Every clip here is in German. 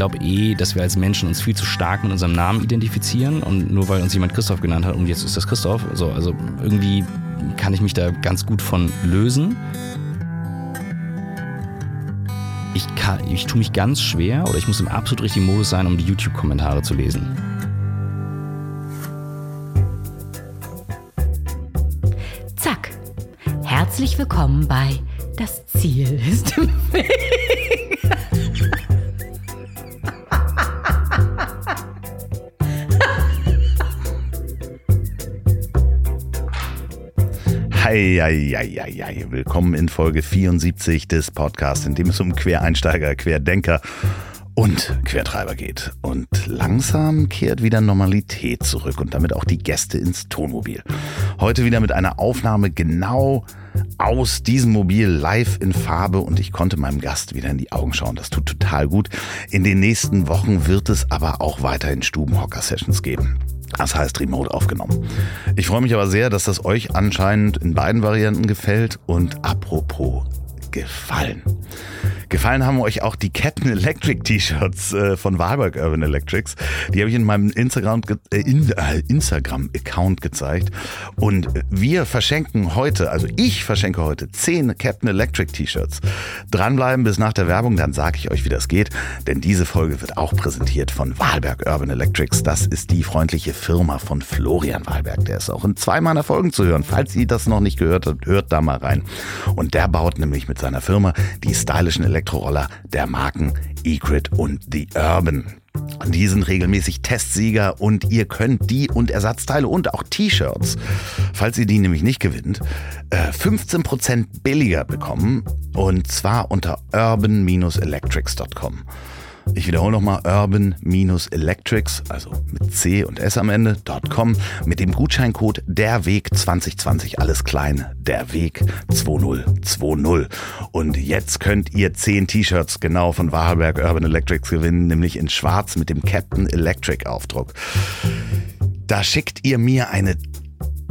glaube eh, dass wir als Menschen uns viel zu stark mit unserem Namen identifizieren und nur weil uns jemand Christoph genannt hat und jetzt ist das Christoph, so, also irgendwie kann ich mich da ganz gut von lösen. Ich, kann, ich tue mich ganz schwer oder ich muss im absolut richtigen Modus sein, um die YouTube-Kommentare zu lesen. Zack. Herzlich willkommen bei Das Ziel ist im Weg. Hei. Willkommen in Folge 74 des Podcasts, in dem es um Quereinsteiger, Querdenker und Quertreiber geht. Und langsam kehrt wieder Normalität zurück und damit auch die Gäste ins Tonmobil. Heute wieder mit einer Aufnahme genau aus diesem Mobil live in Farbe und ich konnte meinem Gast wieder in die Augen schauen. Das tut total gut. In den nächsten Wochen wird es aber auch weiterhin Stubenhocker-Sessions geben. Das heißt remote aufgenommen. Ich freue mich aber sehr, dass das euch anscheinend in beiden Varianten gefällt. Und apropos gefallen. Gefallen haben euch auch die Captain Electric T-Shirts äh, von Wahlberg Urban Electrics. Die habe ich in meinem Instagram, äh, äh, Instagram gezeigt. Und wir verschenken heute, also ich verschenke heute 10 Captain Electric T-Shirts. Dranbleiben bis nach der Werbung, dann sage ich euch, wie das geht. Denn diese Folge wird auch präsentiert von Wahlberg Urban Electrics. Das ist die freundliche Firma von Florian Wahlberg. Der ist auch in zwei meiner Folgen zu hören. Falls ihr das noch nicht gehört habt, hört da mal rein. Und der baut nämlich mit seiner Firma die stylischen Elektroroller der Marken Egrid und The Urban. Die sind regelmäßig Testsieger und ihr könnt die und Ersatzteile und auch T-Shirts, falls ihr die nämlich nicht gewinnt, 15% billiger bekommen und zwar unter urban-electrics.com. Ich wiederhole nochmal urban-electrics, also mit C und S am Ende, .com, mit dem Gutscheincode derweg 2020, alles klein, derweg 2020. Und jetzt könnt ihr 10 T-Shirts genau von Wahlberg Urban Electrics gewinnen, nämlich in schwarz mit dem Captain Electric Aufdruck. Da schickt ihr mir eine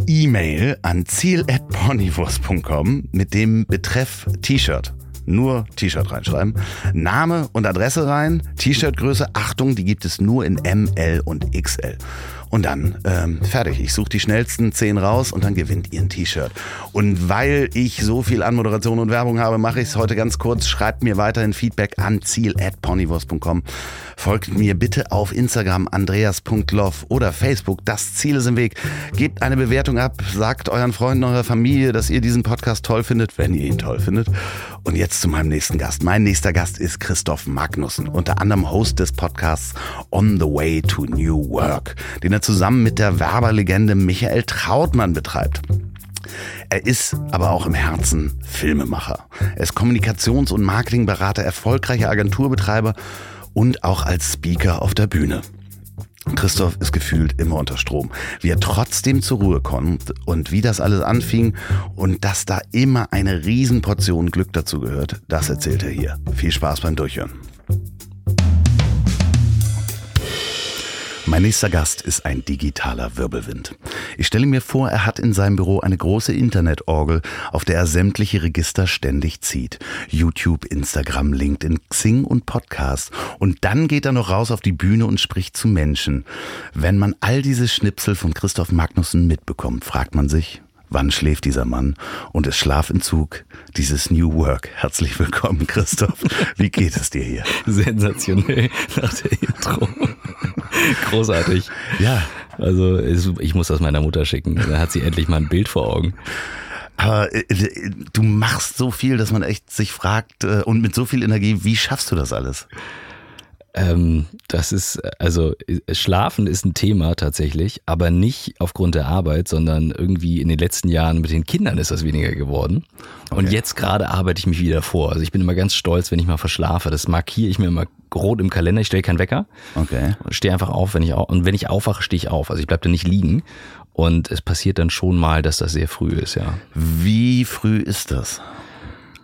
E-Mail an ziel.ponywurst.com mit dem Betreff T-Shirt nur T-Shirt reinschreiben. Name und Adresse rein, T-Shirt-Größe, Achtung, die gibt es nur in ML und XL. Und dann ähm, fertig. Ich suche die schnellsten zehn raus und dann gewinnt ihr ein T-Shirt. Und weil ich so viel Anmoderation und Werbung habe, mache ich es heute ganz kurz. Schreibt mir weiterhin Feedback an ziel.ponywurst.com. Folgt mir bitte auf Instagram andreas.love oder Facebook. Das Ziel ist im Weg. Gebt eine Bewertung ab. Sagt euren Freunden, eurer Familie, dass ihr diesen Podcast toll findet, wenn ihr ihn toll findet. Und jetzt zu meinem nächsten Gast. Mein nächster Gast ist Christoph Magnussen, unter anderem Host des Podcasts On the Way to New Work, den er zusammen mit der Werberlegende Michael Trautmann betreibt. Er ist aber auch im Herzen Filmemacher. Er ist Kommunikations- und Marketingberater, erfolgreicher Agenturbetreiber und auch als Speaker auf der Bühne. Christoph ist gefühlt immer unter Strom. Wie er trotzdem zur Ruhe kommt und wie das alles anfing und dass da immer eine Riesenportion Glück dazu gehört, das erzählt er hier. Viel Spaß beim Durchhören. Mein nächster Gast ist ein digitaler Wirbelwind. Ich stelle mir vor, er hat in seinem Büro eine große Internetorgel, auf der er sämtliche Register ständig zieht. YouTube, Instagram, LinkedIn, Xing und Podcast. Und dann geht er noch raus auf die Bühne und spricht zu Menschen. Wenn man all diese Schnipsel von Christoph Magnussen mitbekommt, fragt man sich, Wann schläft dieser Mann? Und ist Schlafentzug dieses New Work. Herzlich willkommen, Christoph. Wie geht es dir hier? Sensationell nach der Intro. Großartig. Ja. Also ich muss das meiner Mutter schicken. Da hat sie endlich mal ein Bild vor Augen. Aber äh, du machst so viel, dass man echt sich fragt äh, und mit so viel Energie, wie schaffst du das alles? Ähm, das ist, also Schlafen ist ein Thema tatsächlich, aber nicht aufgrund der Arbeit, sondern irgendwie in den letzten Jahren mit den Kindern ist das weniger geworden. Und Okay. jetzt gerade arbeite ich mich wieder vor. Also ich bin immer ganz stolz, wenn ich mal verschlafe. Das markiere ich mir immer rot im Kalender. Ich stelle keinen Wecker. Okay. Stehe einfach auf, wenn ich au und wenn ich aufwache, stehe ich auf. Also ich bleibe da nicht liegen. Und es passiert dann schon mal, dass das sehr früh ist, ja. Wie früh ist das?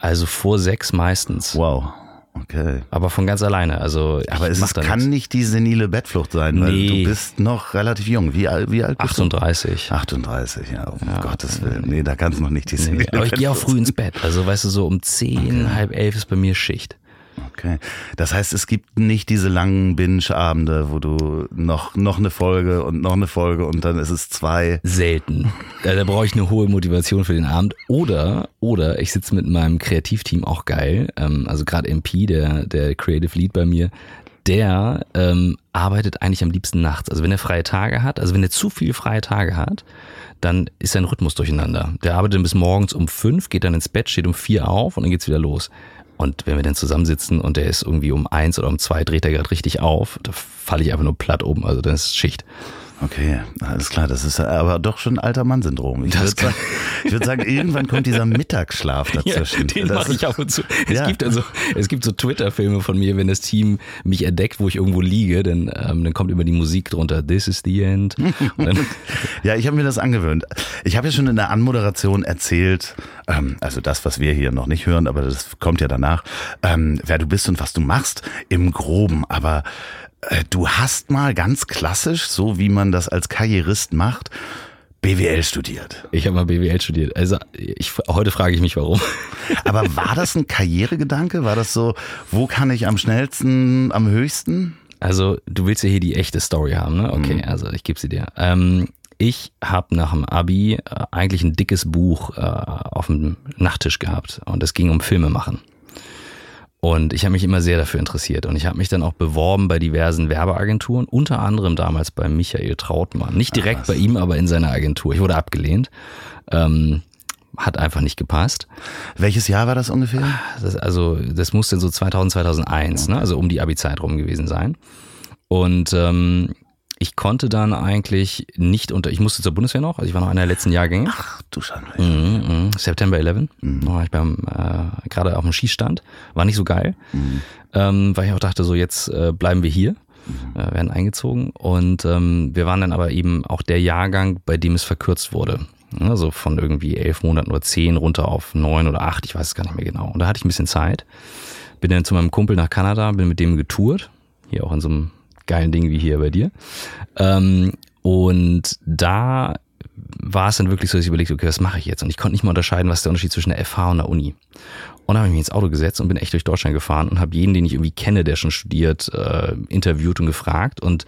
Also vor sechs meistens. Wow. Okay. Aber von ganz alleine. Also Aber es kann nichts. nicht die senile Bettflucht sein, weil Nee. du bist noch relativ jung. Wie, alt- wie alt bist 38. du? 38, ja, um Gottes Willen. Nee, da kannst du noch nicht die senile Nee, aber ich gehe auch früh ins Bett. Also weißt du, so um zehn, halb elf ist bei mir Schicht. Okay. Das heißt, es gibt nicht diese langen Binge-Abende, wo du noch, noch eine Folge und noch eine Folge und dann ist es zwei. Selten. Da, da brauche ich eine hohe Motivation für den Abend. Oder, oder ich sitze mit meinem Kreativteam auch geil. Ähm, also gerade MP, der, der Creative Lead bei mir, der ähm, arbeitet eigentlich am liebsten nachts. Also wenn er freie Tage hat, also wenn er zu viele freie Tage hat, dann ist sein Rhythmus durcheinander. Der arbeitet bis morgens um fünf, geht dann ins Bett, steht um vier auf und dann geht's wieder los. Und wenn wir dann zusammensitzen und der ist irgendwie um eins oder um zwei, dreht er gerade richtig auf, da falle ich einfach nur platt oben. Also dann ist Schicht. Okay, alles klar. Das ist aber doch schon ein alter Mann-Syndrom. Ich Das würde sagen, ich würd sagen, irgendwann kommt dieser Mittagsschlaf dazwischen. den Das mache ich ab und zu. Es Ja. gibt also, es gibt so Twitter-Filme von mir, wenn das Team mich entdeckt, wo ich irgendwo liege, dann, ähm, dann kommt immer die Musik drunter. This is the end. Ja, ich habe mir das angewöhnt. Ich habe ja schon in der Anmoderation erzählt, ähm, also das, was wir hier noch nicht hören, aber das kommt ja danach, ähm, wer du bist und was du machst im Groben. Aber äh, du hast mal ganz klassisch, so wie man das als Karrierist macht, BWL studiert. ich habe mal BWL studiert. Also ich, heute frage ich mich, warum. Aber war das ein Karrieregedanke? War das so, wo kann ich am schnellsten, am höchsten? Also du willst ja hier die echte Story haben, ne? Okay, also ich gebe sie dir. Ähm, ich habe nach dem Abi äh, eigentlich ein dickes Buch äh, auf dem Nachttisch gehabt und es ging um Filme machen. Und ich habe mich immer sehr dafür interessiert und ich habe mich dann auch beworben bei diversen Werbeagenturen, unter anderem damals bei Michael Trautmann. Nicht direkt was. bei ihm, aber in seiner Agentur. Ich wurde abgelehnt. Ähm, hat einfach nicht gepasst. Welches Jahr war das ungefähr? Das, also das muss dann so 2000, 2001, ne? also um die Abi-Zeit rum gewesen sein. Und ähm, ich konnte dann eigentlich nicht unter, ich musste zur Bundeswehr noch, also ich war noch einer der letzten Jahrgänge. Ach du Schande. Mhm, mhm. September 11. Da war ich beim, äh, gerade auf dem Schießstand. War nicht so geil, ähm, weil ich auch dachte, so jetzt äh, bleiben wir hier, äh, werden eingezogen. Und ähm, wir waren dann aber eben auch der Jahrgang, bei dem es verkürzt wurde. Also von irgendwie elf Monaten oder zehn runter auf neun oder acht, ich weiß es gar nicht mehr genau. Und da hatte ich ein bisschen Zeit. Bin dann zu meinem Kumpel nach Kanada, bin mit dem getourt. Hier auch in so einem geilen Ding wie hier bei dir. Ähm, und da war es dann wirklich so, dass ich überlegt, okay, was mache ich jetzt? Und ich konnte nicht mal unterscheiden, was ist der Unterschied zwischen der FH und der Uni. Und habe ich mich ins Auto gesetzt und bin echt durch Deutschland gefahren und habe jeden, den ich irgendwie kenne, der schon studiert, äh, interviewt und gefragt und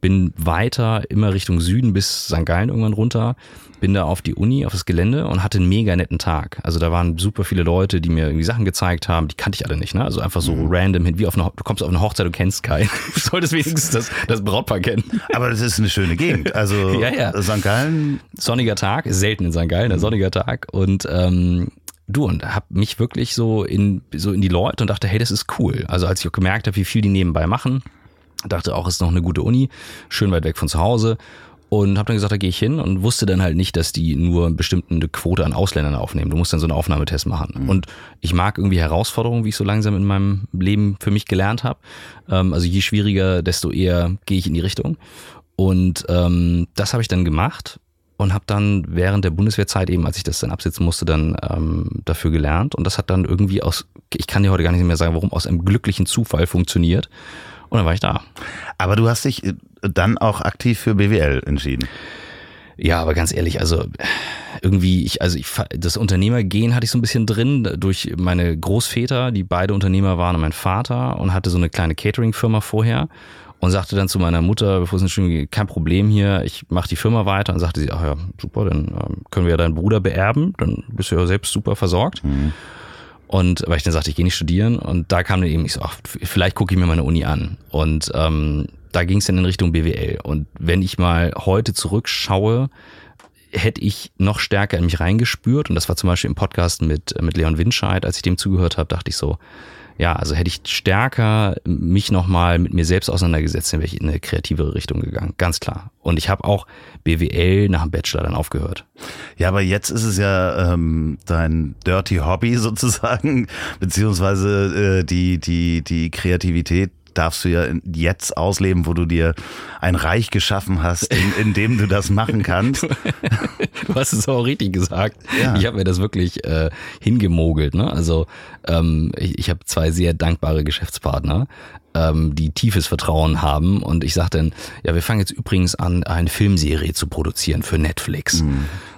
bin weiter immer Richtung Süden bis St. Gallen irgendwann runter, bin da auf die Uni, auf das Gelände und hatte einen mega netten Tag. Also da waren super viele Leute, die mir irgendwie Sachen gezeigt haben, die kannte ich alle nicht, ne? Also einfach so random hin, wie auf eine, du kommst auf eine Hochzeit, du kennst keinen. Du solltest wenigstens das, das Brautpaar kennen. Aber das ist eine schöne Gegend. Also Ja, ja. St. Gallen, sonniger Tag, selten in St. Gallen, ein sonniger Tag und ähm, du und hab mich wirklich so in so in die Leute und dachte, hey, das ist cool. Also als ich auch gemerkt habe, wie viel die nebenbei machen, dachte auch, ist noch eine gute Uni, schön weit weg von zu Hause und habe dann gesagt, da gehe ich hin und wusste dann halt nicht, dass die nur eine bestimmte Quote an Ausländern aufnehmen. Du musst dann so einen Aufnahmetest machen. Und ich mag irgendwie Herausforderungen, wie ich so langsam in meinem Leben für mich gelernt habe. Ähm, also je schwieriger, desto eher gehe ich in die Richtung. Und ähm, das habe ich dann gemacht und habe dann während der Bundeswehrzeit eben, als ich das dann absitzen musste, dann ähm, dafür gelernt. Und das hat dann irgendwie aus, ich kann dir heute gar nicht mehr sagen, warum, aus einem glücklichen Zufall funktioniert. Und dann war ich da. aber du hast dich äh, dann auch aktiv für BWL entschieden. Ja, aber ganz ehrlich, also irgendwie, ich, also ich, das Unternehmergehen hatte ich so ein bisschen drin durch meine Großväter, die beide Unternehmer waren und mein Vater und hatte so eine kleine Catering-Firma vorher und sagte dann zu meiner Mutter, bevor es ins Studium ging, kein Problem hier, ich mache die Firma weiter und sagte sie, ach ja, super, dann ähm, können wir ja deinen Bruder beerben, dann bist du ja selbst super versorgt. Und weil ich dann sagte, ich gehe nicht studieren und da kam dann eben, ich so, ach, vielleicht gucke ich mir meine Uni an. Und ähm, da ging es dann in Richtung BWL. Und wenn ich mal heute zurückschaue, hätte ich noch stärker in mich reingespürt. Und das war zum Beispiel im Podcast mit, mit Leon Winscheid, als ich dem zugehört habe, dachte ich so, ja, also hätte ich stärker mich nochmal mit mir selbst auseinandergesetzt, dann wäre ich in eine kreativere Richtung gegangen. Ganz klar. Und ich habe auch BWL nach dem Bachelor dann aufgehört. Ja, aber jetzt ist es ja ähm, dein Dirty Hobby sozusagen, beziehungsweise äh, die, die, die Kreativität darfst du ja jetzt ausleben, wo du dir ein Reich geschaffen hast, in, in dem du das machen kannst. Du hast es auch richtig gesagt. Ja. Ich habe mir das wirklich äh, hingemogelt. Ne? Also ähm, ich, ich habe zwei sehr dankbare Geschäftspartner, ähm, die tiefes Vertrauen haben. Und ich sage dann, ja, wir fangen jetzt übrigens an, eine Filmserie zu produzieren für Netflix.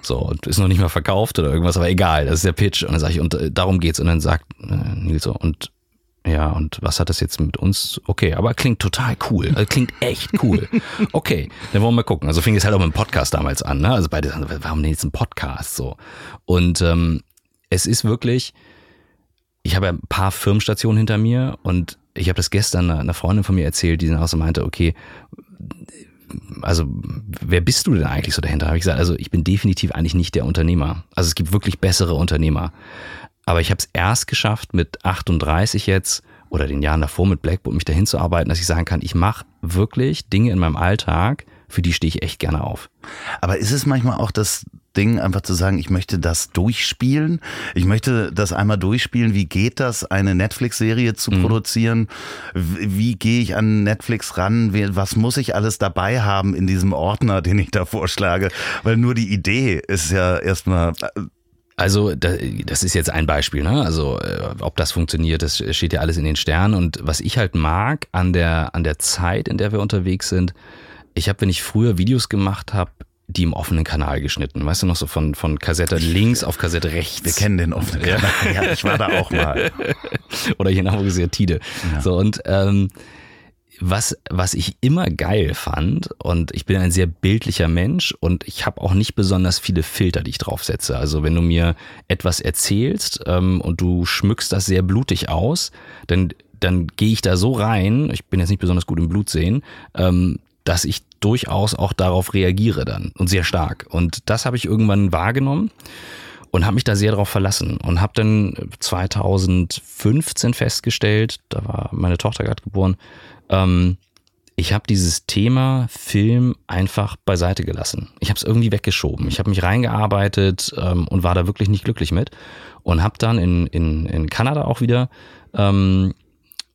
So, und ist noch nicht mal verkauft oder irgendwas, aber egal, das ist der Pitch. Und dann sage ich, und äh, darum geht's. Und dann sagt äh, Nils so, und Ja, und was hat das jetzt mit uns? Okay, aber klingt total cool. Also klingt echt cool. Okay, dann wollen wir mal gucken. Also fing es halt auch mit dem Podcast damals an. Ne? Also beide sagen, warum denn jetzt ein Podcast so? Und ähm, es ist wirklich, ich habe ja ein paar Firmenstationen hinter mir und ich habe das gestern einer Freundin von mir erzählt, die dann auch so meinte, okay, also wer bist du denn eigentlich so dahinter? Habe ich gesagt, also ich bin definitiv eigentlich nicht der Unternehmer. Also es gibt wirklich bessere Unternehmer. Aber ich habe es erst geschafft, mit 38 jetzt oder den Jahren davor mit Blackboard mich dahin zu arbeiten, dass ich sagen kann, ich mache wirklich Dinge in meinem Alltag, für die stehe ich echt gerne auf. Aber ist es manchmal auch das Ding, einfach zu sagen, ich möchte das durchspielen. Ich möchte das einmal durchspielen. Wie geht das, eine Netflix-Serie zu mhm. produzieren? Wie, gehe ich an Netflix ran? Was muss ich alles dabei haben in diesem Ordner, den ich da vorschlage? Weil nur die Idee ist ja erstmal äh, also das ist jetzt ein Beispiel, ne? Also äh, ob das funktioniert, das steht ja alles in den Sternen. Und was ich halt mag an der an der Zeit, in der wir unterwegs sind, ich habe, wenn ich früher Videos gemacht habe, die im offenen Kanal geschnitten. Weißt du noch so von, von Kassette links auf Kassette rechts? Wir kennen den offenen Kanal. Ja, ich war da auch mal. Oder hier in Hamburg ist ja Tide. Ja. So und ähm, was, was ich immer geil fand, und ich bin ein sehr bildlicher Mensch und ich habe auch nicht besonders viele Filter, die ich draufsetze. Also wenn du mir etwas erzählst ähm, und du schmückst das sehr blutig aus, dann, dann gehe ich da so rein, ich bin jetzt nicht besonders gut im Blut sehen, ähm, dass ich durchaus auch darauf reagiere dann und sehr stark. Und das habe ich irgendwann wahrgenommen und habe mich da sehr darauf verlassen und habe dann 2015 festgestellt, da war meine Tochter gerade geboren, ähm, ich habe dieses Thema Film einfach beiseite gelassen. Ich habe es irgendwie weggeschoben. Ich habe mich reingearbeitet ähm, und war da wirklich nicht glücklich mit. Und habe dann in, in, in Kanada auch wieder, ähm,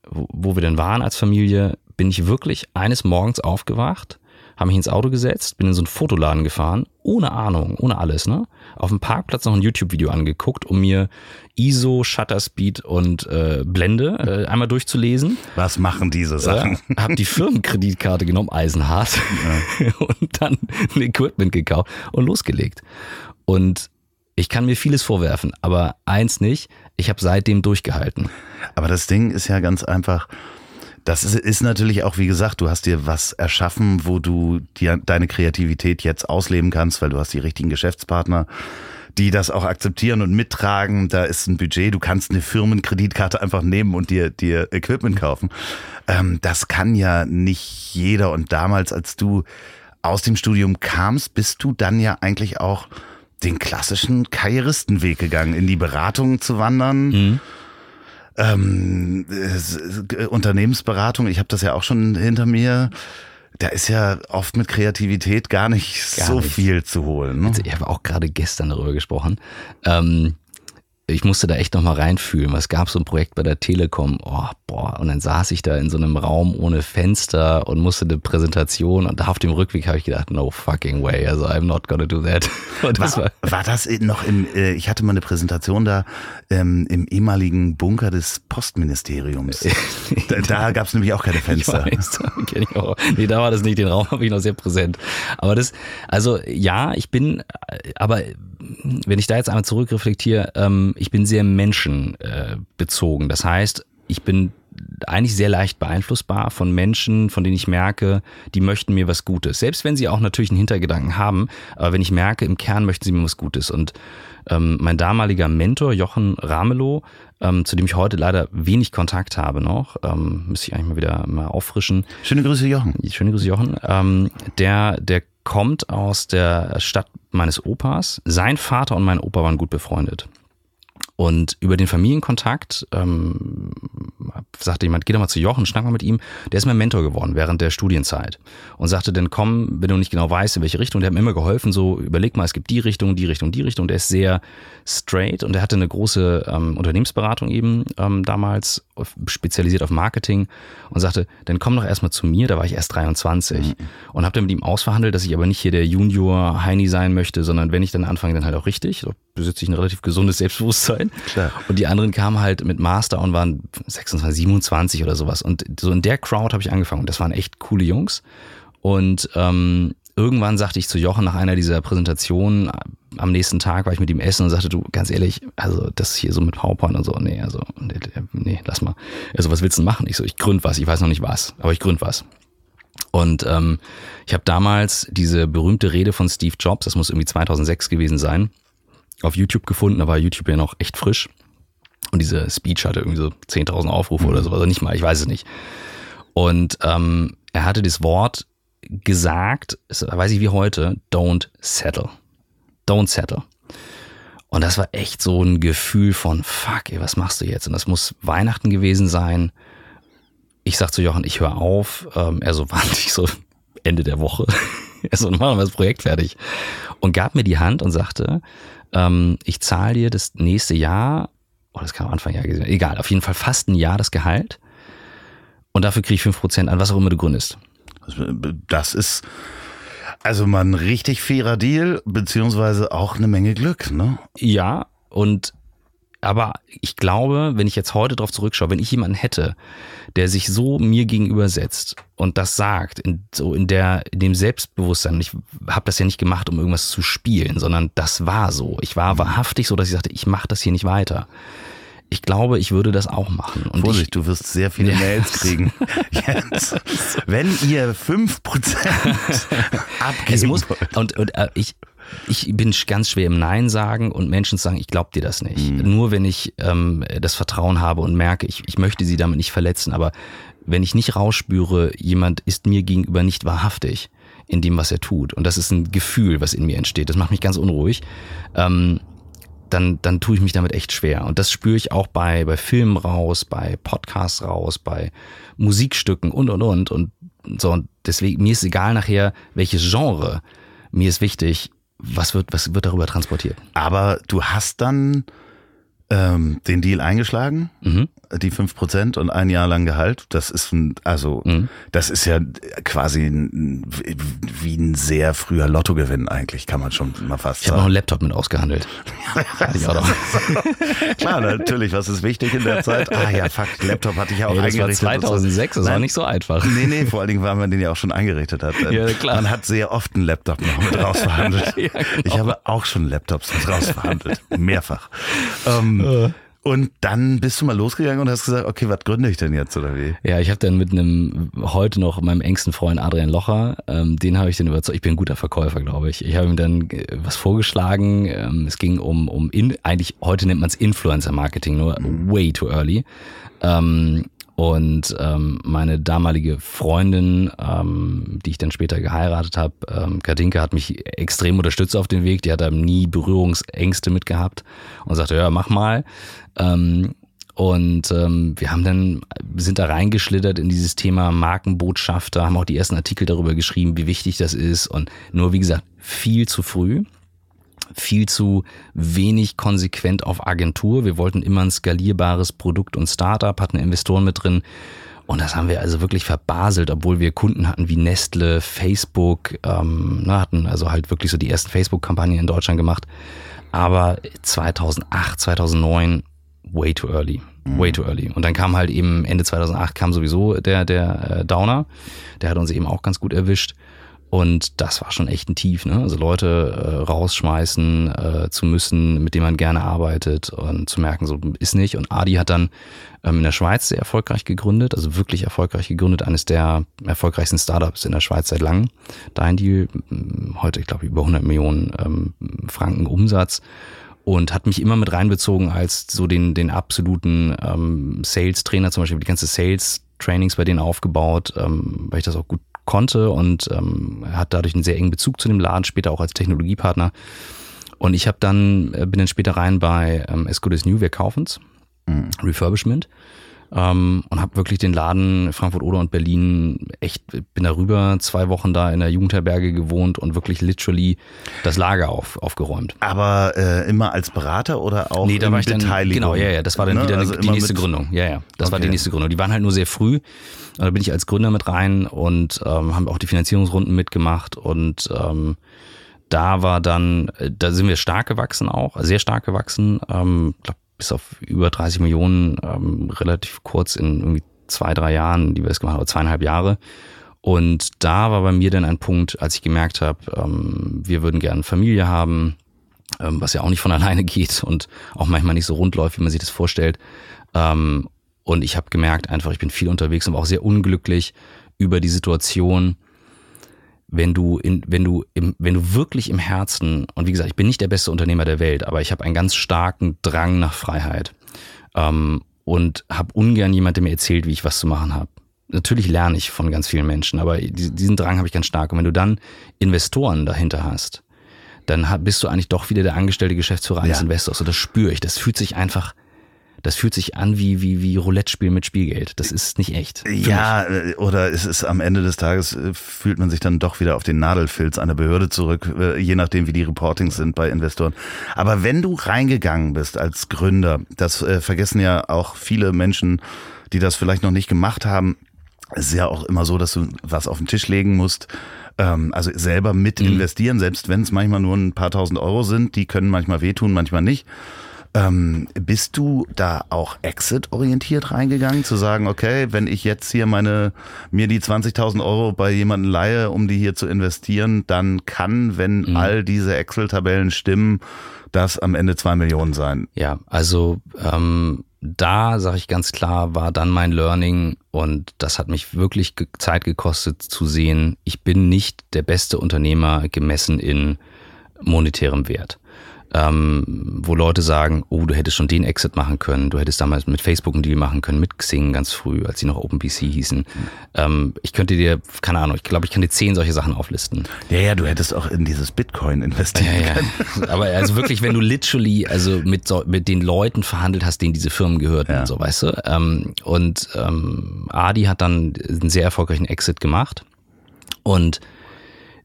wo, wo wir denn waren als Familie, bin ich wirklich eines Morgens aufgewacht habe mich ins Auto gesetzt, bin in so einen Fotoladen gefahren, ohne Ahnung, ohne alles, ne? Auf dem Parkplatz noch ein YouTube-Video angeguckt, um mir ISO, Shutter Speed und äh, Blende äh, einmal durchzulesen. Was machen diese Sachen? Äh, hab die Firmenkreditkarte genommen, Eisenhart, ja. und dann ein Equipment gekauft und losgelegt. Und ich kann mir vieles vorwerfen, aber eins nicht, ich habe seitdem durchgehalten. Aber das Ding ist ja ganz einfach, das ist, ist natürlich auch, wie gesagt, du hast dir was erschaffen, wo du dir deine Kreativität jetzt ausleben kannst, weil du hast die richtigen Geschäftspartner, die das auch akzeptieren und mittragen. Da ist ein Budget, du kannst eine Firmenkreditkarte einfach nehmen und dir, dir Equipment kaufen. Ähm, das kann ja nicht jeder. Und damals, als du aus dem Studium kamst, bist du dann ja eigentlich auch den klassischen Karrieristenweg gegangen, in die Beratung zu wandern. Mhm ähm, äh, Unternehmensberatung, ich habe das ja auch schon hinter mir. Da ist ja oft mit Kreativität gar nicht gar so nicht. viel zu holen. Ne? Also ich habe auch gerade gestern darüber gesprochen. Ähm, ich musste da echt nochmal reinfühlen. Es gab so ein Projekt bei der Telekom, oh, boah, und dann saß ich da in so einem Raum ohne Fenster und musste eine Präsentation und da auf dem Rückweg habe ich gedacht, no fucking way, also I'm not gonna do that. Das war, war, war, das noch im, äh, ich hatte mal eine Präsentation da ähm, im ehemaligen Bunker des Postministeriums. da da gab es nämlich auch keine Fenster. Ich weiß, ich auch. Nee, da war das nicht, den Raum habe ich noch sehr präsent. Aber das, also ja, ich bin, aber wenn ich da jetzt einmal zurückreflektiere, ähm, ich bin sehr menschenbezogen. Das heißt, ich bin eigentlich sehr leicht beeinflussbar von Menschen, von denen ich merke, die möchten mir was Gutes. Selbst wenn sie auch natürlich einen Hintergedanken haben, aber wenn ich merke, im Kern möchten sie mir was Gutes. Und ähm, mein damaliger Mentor, Jochen Ramelow, ähm, zu dem ich heute leider wenig Kontakt habe noch, ähm, müsste ich eigentlich mal wieder mal auffrischen. Schöne Grüße, Jochen. Schöne Grüße, Jochen. Ähm, der, der kommt aus der Stadt meines Opas. Sein Vater und mein Opa waren gut befreundet. Und über den Familienkontakt ähm, sagte jemand, geh doch mal zu Jochen, schnack mal mit ihm. Der ist mein Mentor geworden während der Studienzeit. Und sagte dann, komm, wenn du nicht genau weißt, in welche Richtung, der hat mir immer geholfen, so überleg mal, es gibt die Richtung, die Richtung, die Richtung. Der ist sehr straight und er hatte eine große ähm, Unternehmensberatung eben ähm, damals, spezialisiert auf Marketing und sagte, dann komm doch erstmal zu mir, da war ich erst 23 mhm. und habe dann mit ihm ausverhandelt, dass ich aber nicht hier der Junior Heini sein möchte, sondern wenn ich dann anfange, dann halt auch richtig. Da besitze ich ein relativ gesundes Selbstbewusstsein sein. Klar. Und die anderen kamen halt mit Master und waren 26, 27 oder sowas. Und so in der Crowd habe ich angefangen. Und das waren echt coole Jungs. Und ähm, irgendwann sagte ich zu Jochen nach einer dieser Präsentationen, am nächsten Tag war ich mit ihm essen und sagte, du, ganz ehrlich, also das hier so mit PowerPoint und so, nee, also, nee, nee lass mal. Also was willst du denn machen? Ich so, ich gründ was, ich weiß noch nicht was, aber ich gründ was. Und ähm, ich habe damals diese berühmte Rede von Steve Jobs, das muss irgendwie 2006 gewesen sein, auf YouTube gefunden, da war YouTube ja noch echt frisch. Und diese Speech hatte irgendwie so 10.000 Aufrufe mhm. oder so, also nicht mal, ich weiß es nicht. Und ähm, er hatte das Wort gesagt, weiß ich wie heute, don't settle. Don't settle. Und das war echt so ein Gefühl von, fuck, ey, was machst du jetzt? Und das muss Weihnachten gewesen sein. Ich sag zu Jochen, ich höre auf. Ähm, er so, warte ich so Ende der Woche. er so, machen wir das Projekt fertig. Und gab mir die Hand und sagte, ähm, ich zahle dir das nächste Jahr, oh, das kam am Anfang ja gesehen, egal, auf jeden Fall fast ein Jahr das Gehalt. Und dafür kriege ich fünf Prozent an, was auch immer du gründest. Das ist also mal ein richtig fairer Deal, beziehungsweise auch eine Menge Glück, ne? Ja, und aber ich glaube, wenn ich jetzt heute darauf zurückschaue, wenn ich jemanden hätte, der sich so mir gegenüber setzt und das sagt, in, so in der, in dem Selbstbewusstsein, ich habe das ja nicht gemacht, um irgendwas zu spielen, sondern das war so. Ich war wahrhaftig so, dass ich sagte, ich mache das hier nicht weiter. Ich glaube, ich würde das auch machen. Und Vorsicht, ich, du wirst sehr viele ja. Mails kriegen. Jetzt, wenn ihr 5% abgeben es muss, Und, und äh, ich, ich bin ganz schwer im Nein sagen und Menschen sagen, ich glaube dir das nicht. Mhm. Nur wenn ich ähm, das Vertrauen habe und merke, ich, ich möchte sie damit nicht verletzen, aber wenn ich nicht rausspüre, jemand ist mir gegenüber nicht wahrhaftig in dem, was er tut, und das ist ein Gefühl, was in mir entsteht, das macht mich ganz unruhig, ähm, dann, dann tue ich mich damit echt schwer. Und das spüre ich auch bei, bei Filmen raus, bei Podcasts raus, bei Musikstücken und, und, und. Und so, und deswegen, mir ist egal nachher, welches Genre. Mir ist wichtig, was wird, was wird darüber transportiert. Aber du hast dann ähm, den Deal eingeschlagen, mhm. die fünf Prozent und ein Jahr lang Gehalt. Das ist ein, also mhm. das ist ja quasi ein, wie ein sehr früher Lottogewinn eigentlich, kann man schon mal fast ich sagen. Ich habe noch einen Laptop mit ausgehandelt. ich auch noch. Klar, natürlich, was ist wichtig in der Zeit? Ah ja, fuck, Laptop hatte ich auch ja, das eingerichtet. War 2006, das Nein. war nicht so einfach. Nee, nee, vor allen Dingen, weil man den ja auch schon eingerichtet hat. Ja, klar. Man hat sehr oft einen Laptop noch mit rausverhandelt. ja, genau. Ich habe auch schon Laptops mit rausverhandelt. Mehrfach. Ähm, äh. Und dann bist du mal losgegangen und hast gesagt, okay, was gründe ich denn jetzt oder wie? Ja, ich habe dann mit einem heute noch meinem engsten Freund Adrian Locher, ähm, den habe ich dann überzeugt. Ich bin ein guter Verkäufer, glaube ich. Ich habe ihm dann äh, was vorgeschlagen. Ähm, es ging um um in, eigentlich heute nennt man es Influencer Marketing, nur mhm. way too early. Ähm, und ähm, meine damalige Freundin, ähm, die ich dann später geheiratet habe, ähm, Katinka, hat mich extrem unterstützt auf dem Weg. Die hat da nie Berührungsängste mitgehabt und sagte, ja, mach mal. Ähm, und ähm, wir haben dann, sind da reingeschlittert in dieses Thema Markenbotschafter, haben auch die ersten Artikel darüber geschrieben, wie wichtig das ist. Und nur, wie gesagt, viel zu früh viel zu wenig konsequent auf Agentur. Wir wollten immer ein skalierbares Produkt und Startup, hatten Investoren mit drin. Und das haben wir also wirklich verbaselt, obwohl wir Kunden hatten wie Nestle, Facebook, ähm, na, hatten also halt wirklich so die ersten Facebook-Kampagnen in Deutschland gemacht. Aber 2008, 2009, way too early. Way too early. Und dann kam halt eben Ende 2008 kam sowieso der, der äh, Downer. Der hat uns eben auch ganz gut erwischt. Und das war schon echt ein Tief, ne? Also Leute äh, rausschmeißen äh, zu müssen, mit denen man gerne arbeitet und zu merken, so ist nicht. Und Adi hat dann ähm, in der Schweiz sehr erfolgreich gegründet, also wirklich erfolgreich gegründet, eines der erfolgreichsten Startups in der Schweiz seit langem. Dein Deal, heute, ich glaube, über 100 Millionen ähm, Franken Umsatz und hat mich immer mit reinbezogen als so den, den absoluten ähm, Sales-Trainer, zum Beispiel die ganze Sales-Trainings bei denen aufgebaut, ähm, weil ich das auch gut konnte und ähm, hat dadurch einen sehr engen Bezug zu dem Laden, später auch als Technologiepartner. Und ich habe dann, äh, bin dann später rein bei ähm, As Good As New, wir kaufen's, mhm. Refurbishment. Ähm, und habe wirklich den Laden Frankfurt oder und Berlin echt bin darüber zwei Wochen da in der Jugendherberge gewohnt und wirklich literally das Lager auf, aufgeräumt. Aber äh, immer als Berater oder auch nee, da war ich dann, Genau, ja, ja, das war dann ne? wieder also die nächste Gründung. Ja, ja, das okay. war die nächste Gründung. Die waren halt nur sehr früh. Da bin ich als Gründer mit rein und ähm, haben auch die Finanzierungsrunden mitgemacht und ähm, da war dann, äh, da sind wir stark gewachsen auch, sehr stark gewachsen. Ähm, glaub, bis auf über 30 Millionen ähm, relativ kurz in irgendwie zwei, drei Jahren, die wir es gemacht haben, zweieinhalb Jahre. Und da war bei mir dann ein Punkt, als ich gemerkt habe, ähm, wir würden gerne Familie haben, ähm, was ja auch nicht von alleine geht und auch manchmal nicht so rund läuft, wie man sich das vorstellt. Ähm, und ich habe gemerkt, einfach, ich bin viel unterwegs und auch sehr unglücklich über die Situation, wenn du in, wenn du im, wenn du wirklich im Herzen und wie gesagt, ich bin nicht der beste Unternehmer der Welt, aber ich habe einen ganz starken Drang nach Freiheit ähm, und habe ungern jemand, der mir erzählt, wie ich was zu machen habe. Natürlich lerne ich von ganz vielen Menschen, aber diesen Drang habe ich ganz stark. Und wenn du dann Investoren dahinter hast, dann bist du eigentlich doch wieder der angestellte Geschäftsführer eines ja. Investors. Und das spüre ich. Das fühlt sich einfach das fühlt sich an wie, wie, wie Roulette-Spiel mit Spielgeld. Das ist nicht echt. Ja, mich. Äh, oder es ist am Ende des Tages, äh, fühlt man sich dann doch wieder auf den Nadelfilz einer Behörde zurück, äh, je nachdem, wie die Reportings sind bei Investoren. Aber wenn du reingegangen bist als Gründer, das vergessen ja auch viele Menschen, die das vielleicht noch nicht gemacht haben, es ist ja auch immer so, dass du was auf den Tisch legen musst ähm, also selber mit mhm. investieren, selbst wenn es manchmal nur ein paar tausend Euro sind, die können manchmal wehtun, manchmal nicht. Ähm, bist du da auch exit-orientiert reingegangen, zu sagen, okay, wenn ich jetzt hier meine, mir die 20.000 Euro bei jemandem leihe, um die hier zu investieren, dann kann, wenn mhm. all diese Excel-Tabellen stimmen, das am Ende zwei Millionen sein? Ja, also ähm, da sage ich ganz klar, war dann mein Learning und das hat mich wirklich Zeit gekostet zu sehen, ich bin nicht der beste Unternehmer gemessen in monetärem Wert ähm, wo Leute sagen, oh, du hättest schon den Exit machen können, du hättest damals mit Facebook einen Deal machen können, mit Xing ganz früh, als sie noch OpenPC hießen. Ähm, ich könnte dir, keine Ahnung, ich glaube, ich kann dir zehn solche Sachen auflisten. Ja, ja, du hättest auch in dieses Bitcoin investieren ja, können. Ja. Aber also wirklich, wenn du literally also mit, so, mit den Leuten verhandelt hast, denen diese Firmen gehörten, ja. so weißt du. Ähm, und ähm, Adi hat dann einen sehr erfolgreichen Exit gemacht und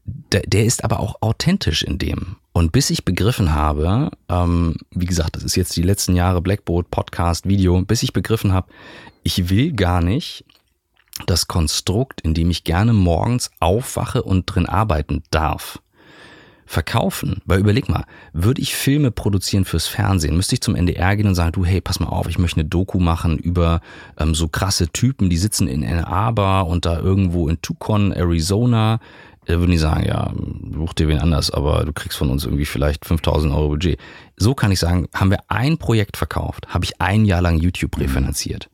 der, der ist aber auch authentisch in dem. Und bis ich begriffen habe, ähm, wie gesagt, das ist jetzt die letzten Jahre Blackboard, Podcast, Video, bis ich begriffen habe, ich will gar nicht das Konstrukt, in dem ich gerne morgens aufwache und drin arbeiten darf, verkaufen. Weil überleg mal, würde ich Filme produzieren fürs Fernsehen, müsste ich zum NDR gehen und sagen, du, hey, pass mal auf, ich möchte eine Doku machen über ähm, so krasse Typen, die sitzen in Ann Arbor und da irgendwo in Tucson, Arizona, da würden die sagen, ja, buch dir wen anders, aber du kriegst von uns irgendwie vielleicht 5000 Euro Budget. So kann ich sagen, haben wir ein Projekt verkauft, habe ich ein Jahr lang YouTube refinanziert.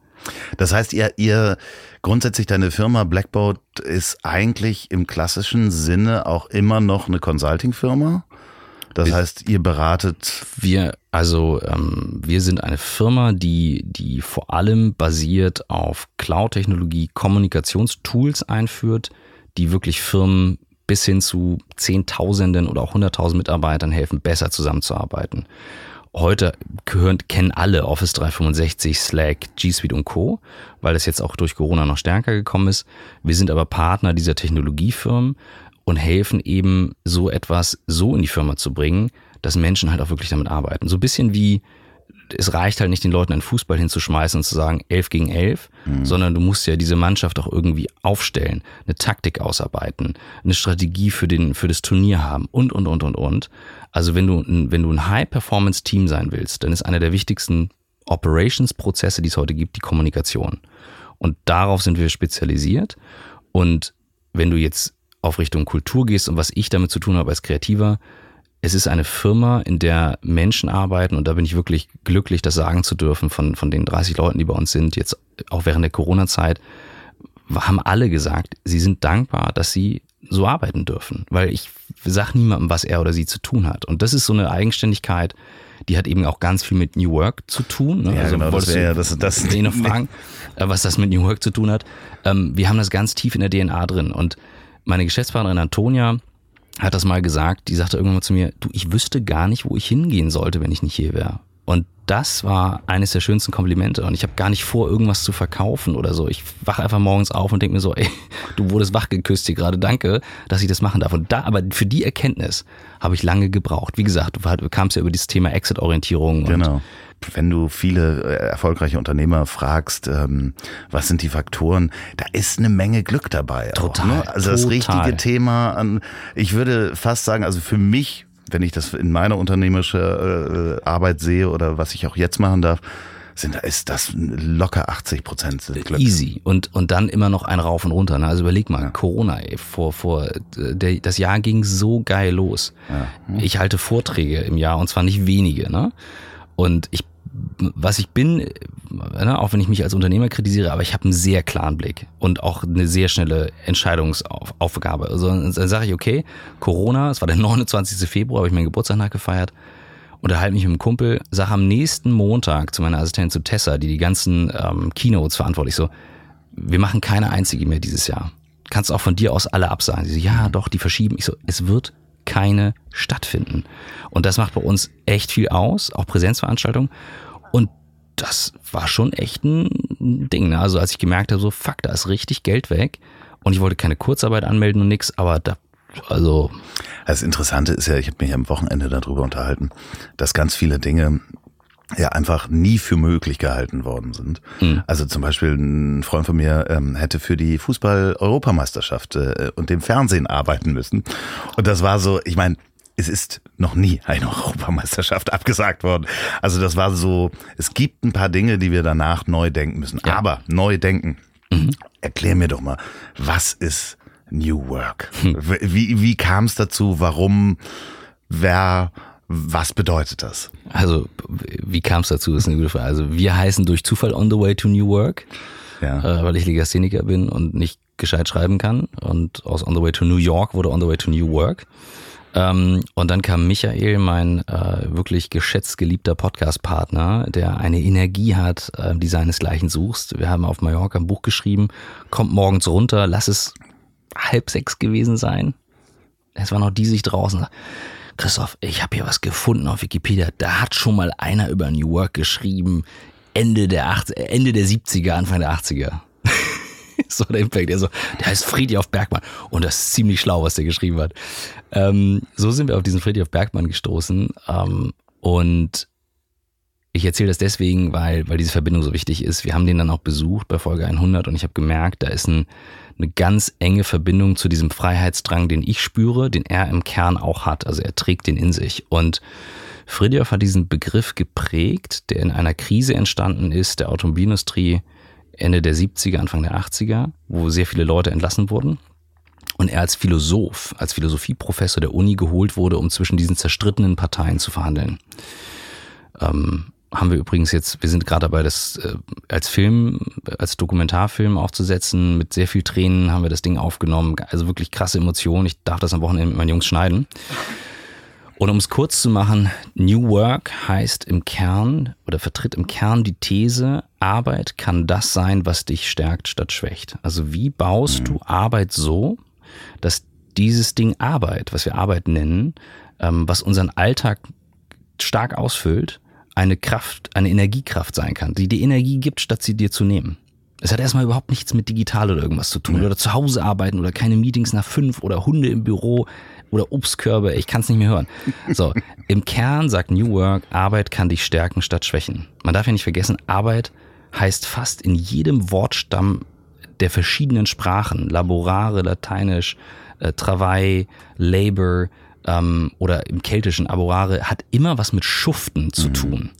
Das heißt, ihr, ihr grundsätzlich deine Firma Blackboard ist eigentlich im klassischen Sinne auch immer noch eine Consulting-Firma? Das heißt, ihr beratet. Wir, also ähm, wir sind eine Firma, die, die vor allem basiert auf Cloud-Technologie Kommunikationstools einführt, die wirklich Firmen bis hin zu Zehntausenden oder auch Hunderttausend Mitarbeitern helfen, besser zusammenzuarbeiten. Heute gehören, kennen alle Office 365, Slack, G Suite und Co., weil das jetzt auch durch Corona noch stärker gekommen ist. Wir sind aber Partner dieser Technologiefirmen und helfen eben so etwas so in die Firma zu bringen, dass Menschen halt auch wirklich damit arbeiten. So ein bisschen wie es reicht halt nicht, den Leuten einen Fußball hinzuschmeißen und zu sagen, elf gegen elf, mhm. sondern du musst ja diese Mannschaft auch irgendwie aufstellen, eine Taktik ausarbeiten, eine Strategie für, den, für das Turnier haben und, und, und, und, und. Also wenn du, wenn du ein High-Performance-Team sein willst, dann ist einer der wichtigsten Operations-Prozesse, die es heute gibt, die Kommunikation. Und darauf sind wir spezialisiert. Und wenn du jetzt auf Richtung Kultur gehst und was ich damit zu tun habe als Kreativer, es ist eine Firma, in der Menschen arbeiten und da bin ich wirklich glücklich, das sagen zu dürfen von, von den 30 Leuten, die bei uns sind, jetzt auch während der Corona-Zeit, haben alle gesagt, sie sind dankbar, dass sie so arbeiten dürfen, weil ich sag niemandem, was er oder sie zu tun hat. Und das ist so eine Eigenständigkeit, die hat eben auch ganz viel mit New Work zu tun. Ne? Ja, also genau, das wäre das, das den noch fragen, äh, was das mit New Work zu tun hat. Ähm, wir haben das ganz tief in der DNA drin und meine Geschäftspartnerin Antonia, hat das mal gesagt, die sagte irgendwann mal zu mir, du, ich wüsste gar nicht, wo ich hingehen sollte, wenn ich nicht hier wäre. Und das war eines der schönsten Komplimente. Und ich habe gar nicht vor, irgendwas zu verkaufen oder so. Ich wache einfach morgens auf und denke mir so, ey, du wurdest wach geküsst hier gerade, danke, dass ich das machen darf. Und da, aber für die Erkenntnis habe ich lange gebraucht. Wie gesagt, du kamst ja über dieses Thema Exit-Orientierung. Genau wenn du viele äh, erfolgreiche Unternehmer fragst, ähm, was sind die Faktoren, da ist eine Menge Glück dabei. Total. Auch, ne? Also total. das richtige Thema an, ich würde fast sagen, also für mich, wenn ich das in meiner unternehmerischen äh, Arbeit sehe oder was ich auch jetzt machen darf, sind, ist das locker 80 Prozent Glück. Easy. Und, und dann immer noch ein Rauf und runter. Ne? Also überleg mal, Corona, ey, vor, vor, äh, der, das Jahr ging so geil los. Ich halte Vorträge im Jahr und zwar nicht wenige. Ne? Und ich, was ich bin, äh, ne, auch wenn ich mich als Unternehmer kritisiere, aber ich habe einen sehr klaren Blick und auch eine sehr schnelle Entscheidungsaufgabe. Also dann sage ich, okay, Corona, es war der 29. Februar, habe ich meinen Geburtstag nachgefeiert unterhalte mich mit einem Kumpel, sage am nächsten Montag zu meiner Assistentin zu Tessa, die die ganzen ähm, Keynotes verantwortlich so, wir machen keine einzige mehr dieses Jahr. Kannst auch von dir aus alle absagen. Sie so, ja, doch, die verschieben. Ich so, es wird keine stattfinden. Und das macht bei uns echt viel aus, auch Präsenzveranstaltungen. Das war schon echt ein Ding. Ne? Also als ich gemerkt habe, so fuck, da ist richtig Geld weg. Und ich wollte keine Kurzarbeit anmelden und nix, aber da, also. Das Interessante ist ja, ich habe mich am Wochenende darüber unterhalten, dass ganz viele Dinge ja einfach nie für möglich gehalten worden sind. Mhm. Also zum Beispiel ein Freund von mir ähm, hätte für die Fußball-Europameisterschaft äh, und dem Fernsehen arbeiten müssen. Und das war so, ich meine, es ist noch nie eine Europameisterschaft abgesagt worden. Also das war so, es gibt ein paar Dinge, die wir danach neu denken müssen. Ja. Aber neu denken. Erklär mir doch mal, was ist New Work? Wie, wie kam es dazu? Warum? Wer? Was bedeutet das? Also, wie kam es dazu, ist eine gute Frage. Also, wir heißen durch Zufall On the Way to New Work, Ja. äh, weil ich Legastheniker bin und nicht gescheit schreiben kann. Und aus On the Way to New York wurde On the Way to New Work. Ähm, und dann kam Michael, mein äh, wirklich geschätzt geliebter Podcast-Partner, der eine Energie hat, äh, die seinesgleichen suchst. Wir haben auf Mallorca ein Buch geschrieben, kommt morgens runter, lass es halb sechs gewesen sein. Es war noch die sich draußen. Christoph, ich habe hier was gefunden auf Wikipedia. Da hat schon mal einer über New Work geschrieben. Ende der, 80, Ende der 70er, Anfang der 80er. so der Impact. Der, so, der heißt Friedhof Bergmann. Und das ist ziemlich schlau, was der geschrieben hat. Ähm, so sind wir auf diesen Friedhof Bergmann gestoßen. Ähm, und ich erzähle das deswegen, weil, weil diese Verbindung so wichtig ist. Wir haben den dann auch besucht bei Folge 100 und ich habe gemerkt, da ist ein, eine ganz enge Verbindung zu diesem Freiheitsdrang, den ich spüre, den er im Kern auch hat. Also er trägt den in sich. Und Friedhoff hat diesen Begriff geprägt, der in einer Krise entstanden ist, der Automobilindustrie Ende der 70er, Anfang der 80er, wo sehr viele Leute entlassen wurden. Und er als Philosoph, als Philosophieprofessor der Uni geholt wurde, um zwischen diesen zerstrittenen Parteien zu verhandeln. Ähm, haben wir übrigens jetzt, wir sind gerade dabei, das äh, als Film, als Dokumentarfilm aufzusetzen. Mit sehr viel Tränen haben wir das Ding aufgenommen. Also wirklich krasse Emotionen. Ich darf das am Wochenende mit meinen Jungs schneiden. Und um es kurz zu machen, New Work heißt im Kern oder vertritt im Kern die These, Arbeit kann das sein, was dich stärkt statt schwächt. Also wie baust du Arbeit so, dass dieses Ding Arbeit, was wir Arbeit nennen, ähm, was unseren Alltag stark ausfüllt, eine Kraft, eine Energiekraft sein kann, die dir Energie gibt, statt sie dir zu nehmen. Es hat erstmal überhaupt nichts mit digital oder irgendwas zu tun oder zu Hause arbeiten oder keine Meetings nach fünf oder Hunde im Büro oder Obstkörbe, ich kann es nicht mehr hören. So, im Kern sagt New Work, Arbeit kann dich stärken statt schwächen. Man darf ja nicht vergessen, Arbeit heißt fast in jedem Wortstamm der verschiedenen Sprachen, Laborare, Lateinisch, äh, Travail, Labor ähm, oder im Keltischen Aborare, hat immer was mit Schuften zu tun.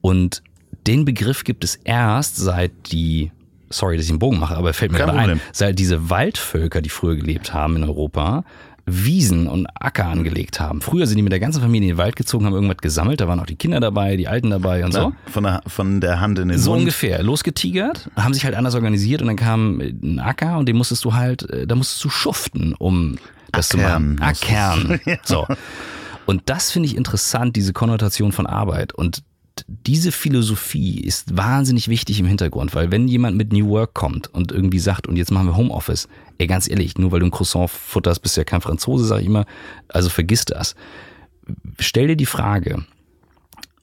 Und den Begriff gibt es erst seit die, sorry, dass ich einen Bogen mache, aber fällt mir gerade ein, seit diese Waldvölker, die früher gelebt haben in Europa, Wiesen und Acker angelegt haben. Früher sind die mit der ganzen Familie in den Wald gezogen, haben irgendwas gesammelt, da waren auch die Kinder dabei, die Alten dabei und so. Ja, von, der, von der Hand in den So Mund. ungefähr. Losgetigert, haben sich halt anders organisiert und dann kam ein Acker und den musstest du halt, äh, da musstest du schuften, um das Ackern zu machen. Ackern. So. Und das finde ich interessant, diese Konnotation von Arbeit. Und diese Philosophie ist wahnsinnig wichtig im Hintergrund, weil wenn jemand mit New Work kommt und irgendwie sagt, und jetzt machen wir Homeoffice, ey, ganz ehrlich, nur weil du ein Croissant futterst, bist du ja kein Franzose, sag ich immer, also vergiss das. Stell dir die Frage,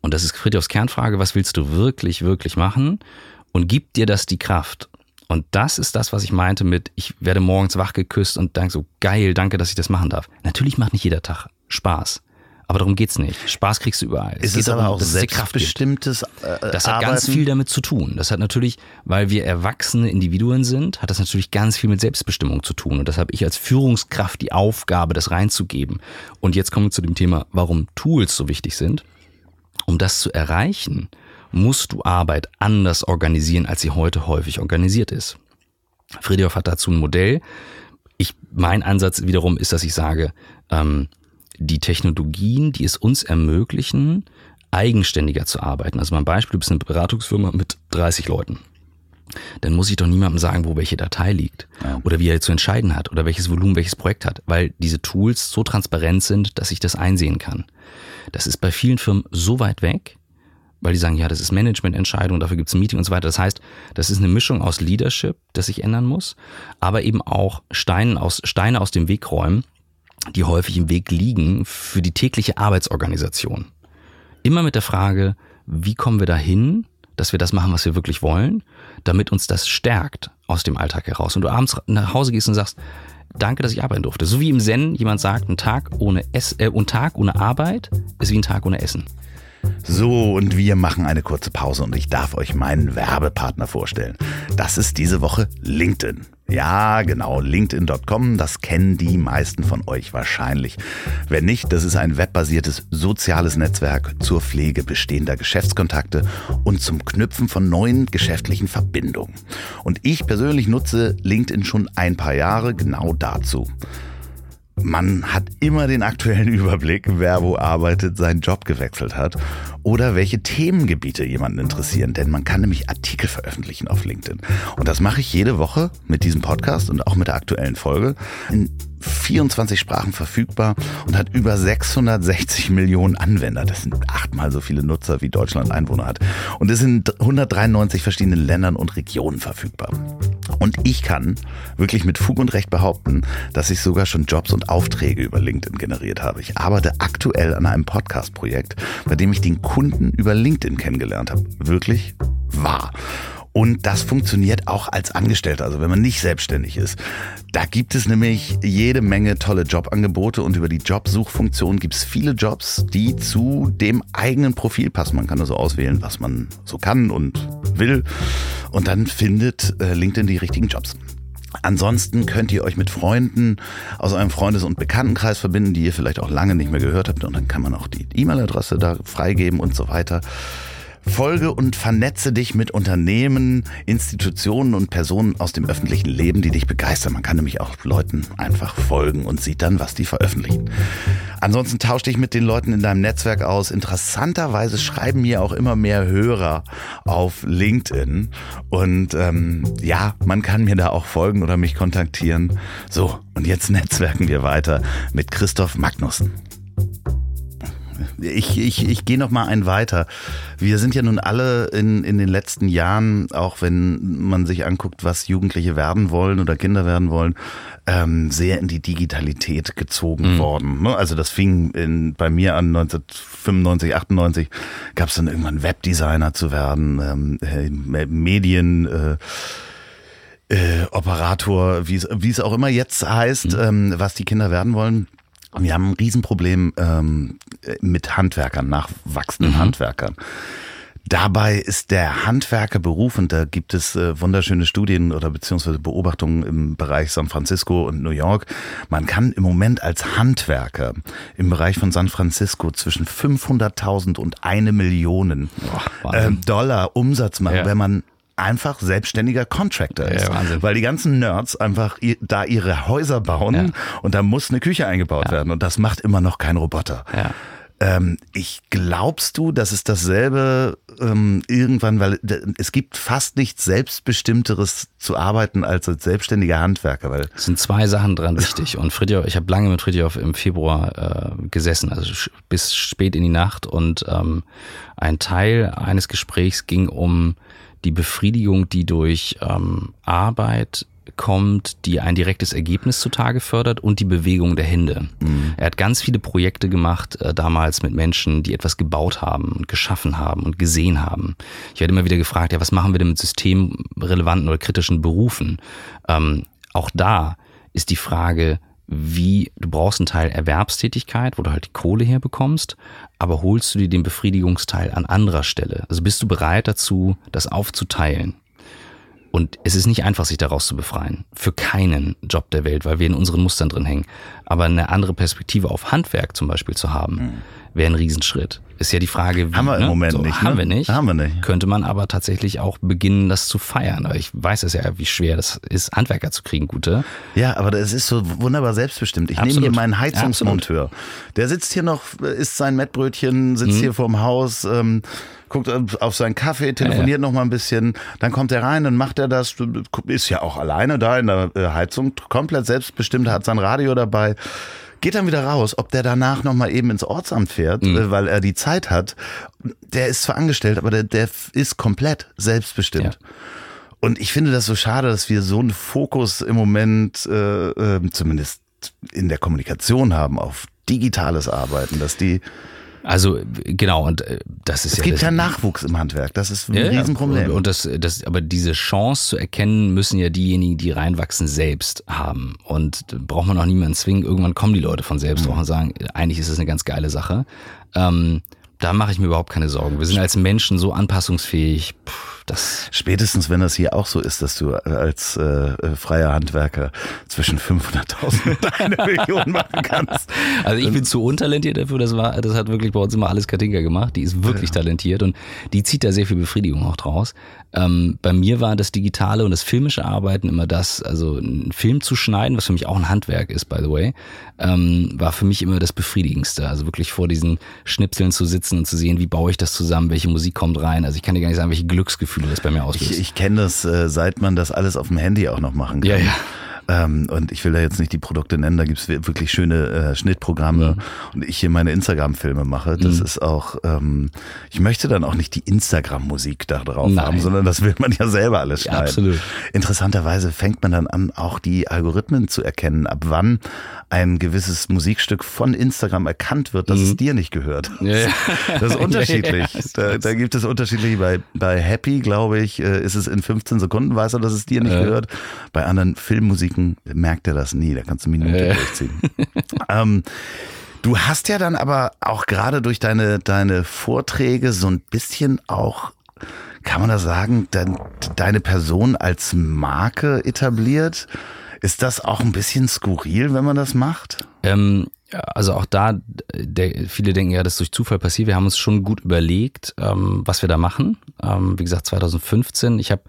und das ist Friedhofs Kernfrage, was willst du wirklich, wirklich machen? Und gibt dir das die Kraft? Und das ist das, was ich meinte mit, ich werde morgens wach geküsst und denke so, geil, danke, dass ich das machen darf. Natürlich macht nicht jeder Tag Spaß. Aber darum geht's nicht. Spaß kriegst du überall. Ist es geht aber darum, auch selbstbestimmtes äh, Das hat ganz Arbeiten? viel damit zu tun. Das hat natürlich, weil wir erwachsene Individuen sind, hat das natürlich ganz viel mit Selbstbestimmung zu tun. Und das habe ich als Führungskraft die Aufgabe, das reinzugeben. Und jetzt kommen wir zu dem Thema, warum Tools so wichtig sind. Um das zu erreichen, musst du Arbeit anders organisieren, als sie heute häufig organisiert ist. Friedhoff hat dazu ein Modell. Ich, mein Ansatz wiederum ist, dass ich sage, ähm, die Technologien, die es uns ermöglichen, eigenständiger zu arbeiten. Also mein Beispiel, du bist eine Beratungsfirma mit 30 Leuten. Dann muss ich doch niemandem sagen, wo welche Datei liegt Ja. oder wie er zu entscheiden hat oder welches Volumen welches Projekt hat, weil diese Tools so transparent sind, dass ich das einsehen kann. Das ist bei vielen Firmen so weit weg, weil die sagen, ja, das ist Managemententscheidung, dafür gibt es ein Meeting und so weiter. Das heißt, das ist eine Mischung aus Leadership, das sich ändern muss, aber eben auch Steine aus, Steine aus dem Weg räumen, die häufig im Weg liegen für die tägliche Arbeitsorganisation. Immer mit der Frage, wie kommen wir dahin, dass wir das machen, was wir wirklich wollen, damit uns das stärkt aus dem Alltag heraus. Und du abends nach Hause gehst und sagst, danke, dass ich arbeiten durfte. So wie im Zen jemand sagt, ein Tag ohne Ess, äh, ein Tag ohne Arbeit ist wie ein Tag ohne Essen. So, und wir machen eine kurze Pause und ich darf euch meinen Werbepartner vorstellen. Das ist diese Woche LinkedIn. Ja, genau, linkedin.com, das kennen die meisten von euch wahrscheinlich. Wenn nicht, das ist ein webbasiertes soziales Netzwerk zur Pflege bestehender Geschäftskontakte und zum Knüpfen von neuen geschäftlichen Verbindungen. Und ich persönlich nutze LinkedIn schon ein paar Jahre genau dazu. Man hat immer den aktuellen Überblick, wer wo arbeitet, seinen Job gewechselt hat oder welche Themengebiete jemanden interessieren. Denn man kann nämlich Artikel veröffentlichen auf LinkedIn. Und das mache ich jede Woche mit diesem Podcast und auch mit der aktuellen Folge. In 24 Sprachen verfügbar und hat über 660 Millionen Anwender. Das sind achtmal so viele Nutzer, wie Deutschland Einwohner hat. Und ist in 193 verschiedenen Ländern und Regionen verfügbar. Und ich kann wirklich mit Fug und Recht behaupten, dass ich sogar schon Jobs und Aufträge über LinkedIn generiert habe. Ich arbeite aktuell an einem Podcast-Projekt, bei dem ich den Kunden über LinkedIn kennengelernt habe. Wirklich wahr. Und das funktioniert auch als Angestellter, also wenn man nicht selbstständig ist. Da gibt es nämlich jede Menge tolle Jobangebote und über die Jobsuchfunktion gibt es viele Jobs, die zu dem eigenen Profil passen. Man kann also auswählen, was man so kann und will. Und dann findet äh, LinkedIn die richtigen Jobs. Ansonsten könnt ihr euch mit Freunden aus eurem Freundes- und Bekanntenkreis verbinden, die ihr vielleicht auch lange nicht mehr gehört habt. Und dann kann man auch die E-Mail-Adresse da freigeben und so weiter. Folge und vernetze dich mit Unternehmen, Institutionen und Personen aus dem öffentlichen Leben, die dich begeistern. Man kann nämlich auch Leuten einfach folgen und sieht dann, was die veröffentlichen. Ansonsten tausch dich mit den Leuten in deinem Netzwerk aus. Interessanterweise schreiben mir auch immer mehr Hörer auf LinkedIn. Und ähm, ja, man kann mir da auch folgen oder mich kontaktieren. So, und jetzt netzwerken wir weiter mit Christoph Magnussen. Ich, ich, ich gehe noch mal einen weiter. Wir sind ja nun alle in, in den letzten Jahren, auch wenn man sich anguckt, was Jugendliche werden wollen oder Kinder werden wollen, ähm, sehr in die Digitalität gezogen Mhm. worden. ne? Also das fing in, bei mir an 1995, 98, gab es dann irgendwann Webdesigner zu werden, ähm, äh, Medien. Äh, äh, Operator, wie es auch immer jetzt heißt, ähm, was die Kinder werden wollen. Wir haben ein Riesenproblem ähm, mit Handwerkern, nachwachsenden Handwerkern. Dabei ist der Handwerkerberuf, und da gibt es äh, wunderschöne Studien oder beziehungsweise Beobachtungen im Bereich San Francisco und New York. Man kann im Moment als Handwerker im Bereich von San Francisco zwischen 500.000 und eine Million ähm, Dollar Umsatz machen, Ja. wenn man einfach selbstständiger Contractor Ja, ist. Wahnsinn. Weil die ganzen Nerds einfach da ihre Häuser bauen Ja. und da muss eine Küche eingebaut werden und das macht immer noch kein Roboter. Ja. Ähm, ich glaubst du, dass es dasselbe ähm, irgendwann, weil es gibt fast nichts selbstbestimmteres zu arbeiten als als selbstständiger Handwerker, weil Es sind zwei Sachen dran wichtig. Und Fridjof, ich habe lange mit Fridjof im Februar äh, gesessen, also bis spät in die Nacht. Und ähm, ein Teil eines Gesprächs ging um die Befriedigung, die durch ähm, Arbeit kommt, die ein direktes Ergebnis zutage fördert und die Bewegung der Hände. Er hat ganz viele Projekte gemacht, äh, damals mit Menschen, die etwas gebaut haben und geschaffen haben und gesehen haben. Ich werde immer wieder gefragt, ja, was machen wir denn mit systemrelevanten oder kritischen Berufen? Ähm, auch da ist die Frage, wie, du brauchst einen Teil Erwerbstätigkeit, wo du halt die Kohle herbekommst, aber holst du dir den Befriedigungsteil an anderer Stelle? Also bist du bereit dazu, das aufzuteilen? Und es ist nicht einfach, sich daraus zu befreien. Für keinen Job der Welt, weil wir in unseren Mustern drin hängen. Aber eine andere Perspektive auf Handwerk zum Beispiel zu haben, wäre ein Riesenschritt. Ist ja die Frage, wie. Haben wir im ne? Moment so, nicht. Haben ne? wir nicht. Haben wir nicht. Könnte man aber tatsächlich auch beginnen, das zu feiern. Aber ich weiß es ja, wie schwer das ist, Handwerker zu kriegen, gute. Ja, aber das ist so wunderbar selbstbestimmt. Ich nehme Absolut. hier meinen Heizungsmonteur. Der sitzt hier noch, isst sein Mettbrötchen, sitzt hier vorm Haus, ähm, guckt auf seinen Kaffee, telefoniert noch mal ein bisschen. Dann kommt er rein, dann macht er das, ist ja auch alleine da in der äh, Heizung, komplett selbstbestimmt, hat sein Radio dabei. Geht dann wieder raus, ob der danach noch mal eben ins Ortsamt fährt, äh, weil er die Zeit hat. Der ist zwar angestellt, aber der, der ist komplett selbstbestimmt. Und ich finde das so schade, dass wir so einen Fokus im Moment, äh, äh, zumindest in der Kommunikation haben, auf digitales Arbeiten, dass die, Also genau, und äh, das ist es ja gibt das, ja Nachwuchs im Handwerk, das ist ein Ja. Riesenproblem. Und, das, das, aber diese Chance zu erkennen, müssen ja diejenigen, die reinwachsen, selbst haben. Und braucht man auch niemanden zwingen. Irgendwann kommen die Leute von selbst drauf und sagen, eigentlich ist es eine ganz geile Sache. Ähm, da mache ich mir überhaupt keine Sorgen. Wir sind als Menschen so anpassungsfähig. Puh, das Spätestens, wenn das hier auch so ist, dass du als äh, äh, freier Handwerker zwischen 500.000 und eine Million machen kannst. Also ich bin zu untalentiert dafür, das war, das hat wirklich bei uns immer alles Katinka gemacht. Die ist wirklich talentiert und die zieht da sehr viel Befriedigung auch draus. Ähm, bei mir war das digitale und das filmische Arbeiten immer das, also einen Film zu schneiden, was für mich auch ein Handwerk ist, by the way, ähm, war für mich immer das Befriedigendste. Also wirklich vor diesen Schnipseln zu sitzen und zu sehen, wie baue ich das zusammen, welche Musik kommt rein. Also ich kann dir gar nicht sagen, welche Glücksgefühle das bei mir auslöst. Ich, ich kenne das, äh, seit man das alles auf dem Handy auch noch machen kann. Ja, ja. Ähm, und ich will da jetzt nicht die Produkte nennen, da gibt's wirklich schöne äh, Schnittprogramme Mhm. und ich hier meine Instagram-Filme mache. Das ist auch, ähm, ich möchte dann auch nicht die Instagram-Musik da drauf Nein. haben, sondern das will man ja selber alles Ja, schneiden. absolut. Interessanterweise fängt man dann an, auch die Algorithmen zu erkennen, ab wann ein gewisses Musikstück von Instagram erkannt wird, dass es dir nicht gehört. Mhm. Ja, ja. Das ist unterschiedlich. Ja, ja, da, da gibt es unterschiedliche. Bei, bei Happy, glaube ich, äh, ist es in 15 Sekunden, weiß er, dass es dir nicht Ja. gehört. Bei anderen Filmmusiken merkt er das nie. Da kannst du Minute Ja. durchziehen. ähm, du hast ja dann aber auch gerade durch deine, deine Vorträge so ein bisschen auch, kann man das sagen, dein, deine Person als Marke etabliert. Ist das auch ein bisschen skurril, wenn man das macht? Ähm, also auch da, der, viele denken ja, das ist durch Zufall passiert. Wir haben uns schon gut überlegt, ähm, was wir da machen. Ähm, wie gesagt, 2015. Ich habe,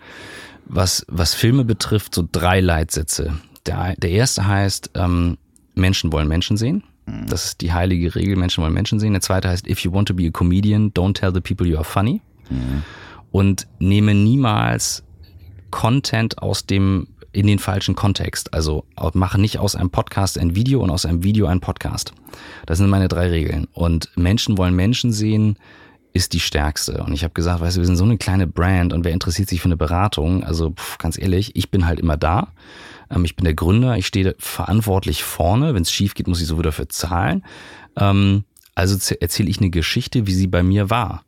was, was Filme betrifft, so drei Leitsätze. Der, der erste heißt, ähm, Menschen wollen Menschen sehen. Das ist die heilige Regel, Menschen wollen Menschen sehen. Der zweite heißt, if you want to be a comedian, don't tell the people you are funny. Und nehme niemals Content aus dem in den falschen Kontext. Also mache nicht aus einem Podcast ein Video und aus einem Video ein Podcast. Das sind meine drei Regeln. Und Menschen wollen Menschen sehen ist die stärkste. Und ich habe gesagt, weißt du, wir sind so eine kleine Brand und wer interessiert sich für eine Beratung? Also pff, ganz ehrlich, ich bin halt immer da. Ähm, ich bin der Gründer, ich stehe verantwortlich vorne. Wenn es schief geht, muss ich so dafür zahlen. Ähm, also erzähle ich eine Geschichte, wie sie bei mir war.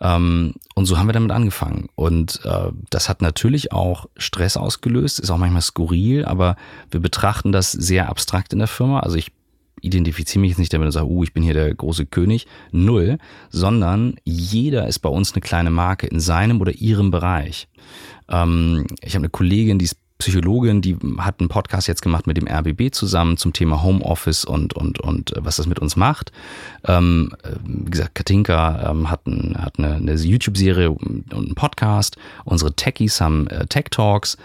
Ähm, und so haben wir damit angefangen. Und äh, das hat natürlich auch Stress ausgelöst, ist auch manchmal skurril, aber wir betrachten das sehr abstrakt in der Firma. Also ich identifiziere mich jetzt nicht damit und sage, uh, ich bin hier der große König. Null, sondern jeder ist bei uns eine kleine Marke in seinem oder ihrem Bereich. Ähm, ich habe eine Kollegin, die ist Psychologin, die hat einen Podcast jetzt gemacht mit dem RBB zusammen zum Thema Homeoffice und, und, und äh, was das mit uns macht. Ähm, äh, wie gesagt, Katinka ähm, hat, ein, hat eine, eine YouTube-Serie und einen Podcast. Unsere Techies haben äh, Tech Talks.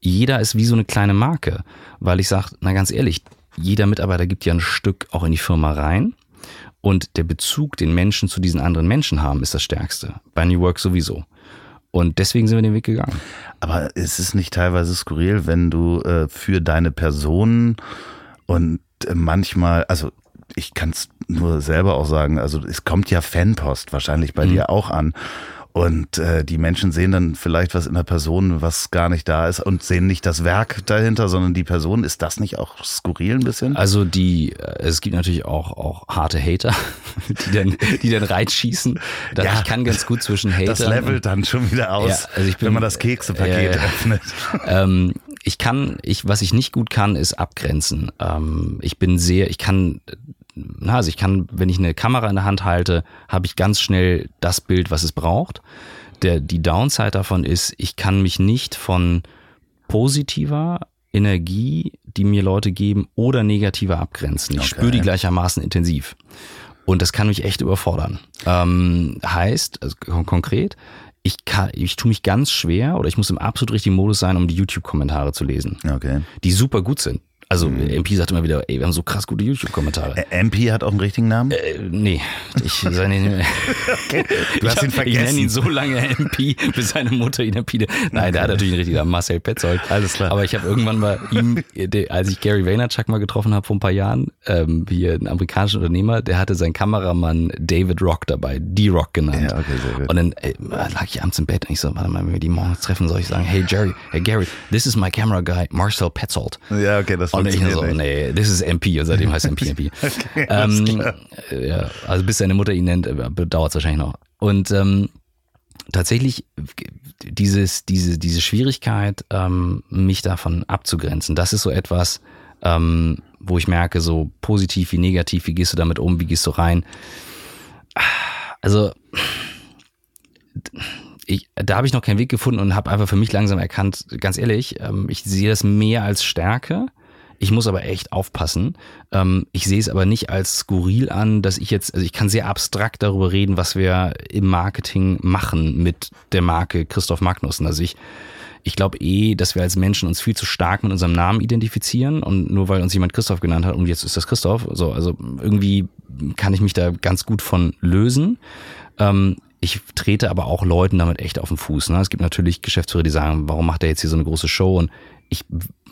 Jeder ist wie so eine kleine Marke, weil ich sage, na ganz ehrlich, jeder Mitarbeiter gibt ja ein Stück auch in die Firma rein. Und der Bezug, den Menschen zu diesen anderen Menschen haben, ist das Stärkste. Bei New Work sowieso. Und deswegen sind wir den Weg gegangen. Aber ist es nicht teilweise skurril, wenn du äh, für deine Person und äh, manchmal, also ich kann es nur selber auch sagen, also es kommt ja Fanpost wahrscheinlich bei Mhm. dir auch an. Und äh, die Menschen sehen dann vielleicht was in der Person, was gar nicht da ist und sehen nicht das Werk dahinter, sondern die Person. Ist das nicht auch skurril ein bisschen? Also die, äh, es gibt natürlich auch, auch harte Hater, die dann, die dann reinschießen. Das, Ja, ich kann ganz gut zwischen Hatern. das levelt dann schon wieder aus, Ja, also bin- wenn man das Keksepaket ja. öffnet. Ähm, ich kann, ich, was ich nicht gut kann, ist abgrenzen. Ähm, ich bin sehr, ich kann, na, also ich kann, wenn ich eine Kamera in der Hand halte, habe ich ganz schnell das Bild, was es braucht. Der, die Downside davon ist, ich kann mich nicht von positiver Energie, die mir Leute geben, oder negativer abgrenzen. Ich Okay. spüre die gleichermaßen intensiv. Und das kann mich echt überfordern. Ähm, heißt, also kon konkret, ich, kann, ich tue mich ganz schwer oder ich muss im absolut richtigen Modus sein, um die YouTube-Kommentare zu lesen. Okay. Die super gut sind. Also MP sagt immer wieder, ey, wir haben so krass gute YouTube-Kommentare. Ä- MP hat auch einen richtigen Namen? Äh, nee, ich seine, Du hast ich, ihn hab- ich nenne vergessen. ihn so lange MP, bis seine Mutter ihn MP. Nein, der hat natürlich einen richtigen Namen, Marcel Petzold. Alles klar. Aber ich habe irgendwann mal ihm, als ich Gary Vaynerchuk mal getroffen habe vor ein paar Jahren, ähm, hier ein amerikanischer Unternehmer, der hatte seinen Kameramann David Rock dabei, D-Rock genannt. Ja, okay, sehr gut. Und dann ey, lag ich abends im Bett und ich so, warte mal, wenn wir die morgens treffen, soll ich sagen, hey Jerry, hey Gary, this is my camera guy, Marcel Petzold. Ja, okay, das Und ich funktioniert so, nicht. nee, das ist MP und seitdem heißt MP MP. ähm, äh, ja, also bis seine Mutter ihn nennt, dauert es wahrscheinlich noch. Und ähm, tatsächlich dieses, diese, diese Schwierigkeit, ähm, mich davon abzugrenzen, das ist so etwas, ähm, wo ich merke, so positiv wie negativ, wie gehst du damit um, wie gehst du rein. Also ich, da habe ich noch keinen Weg gefunden und habe einfach für mich langsam erkannt, ganz ehrlich, ähm, ich sehe das mehr als Stärke. Ich muss aber echt aufpassen. Ähm, ich sehe es aber nicht als skurril an, dass ich jetzt, also ich kann sehr abstrakt darüber reden, was wir im Marketing machen mit der Marke Christoph Magnussen. Also ich, ich glaube eh, dass wir als Menschen uns viel zu stark mit unserem Namen identifizieren und nur weil uns jemand Christoph genannt hat und jetzt ist das Christoph, so, also irgendwie kann ich mich da ganz gut von lösen. Ähm, ich trete aber auch Leuten damit echt auf den Fuß. Ne? Es gibt natürlich Geschäftsführer, die sagen, warum macht er jetzt hier so eine große Show? Und ich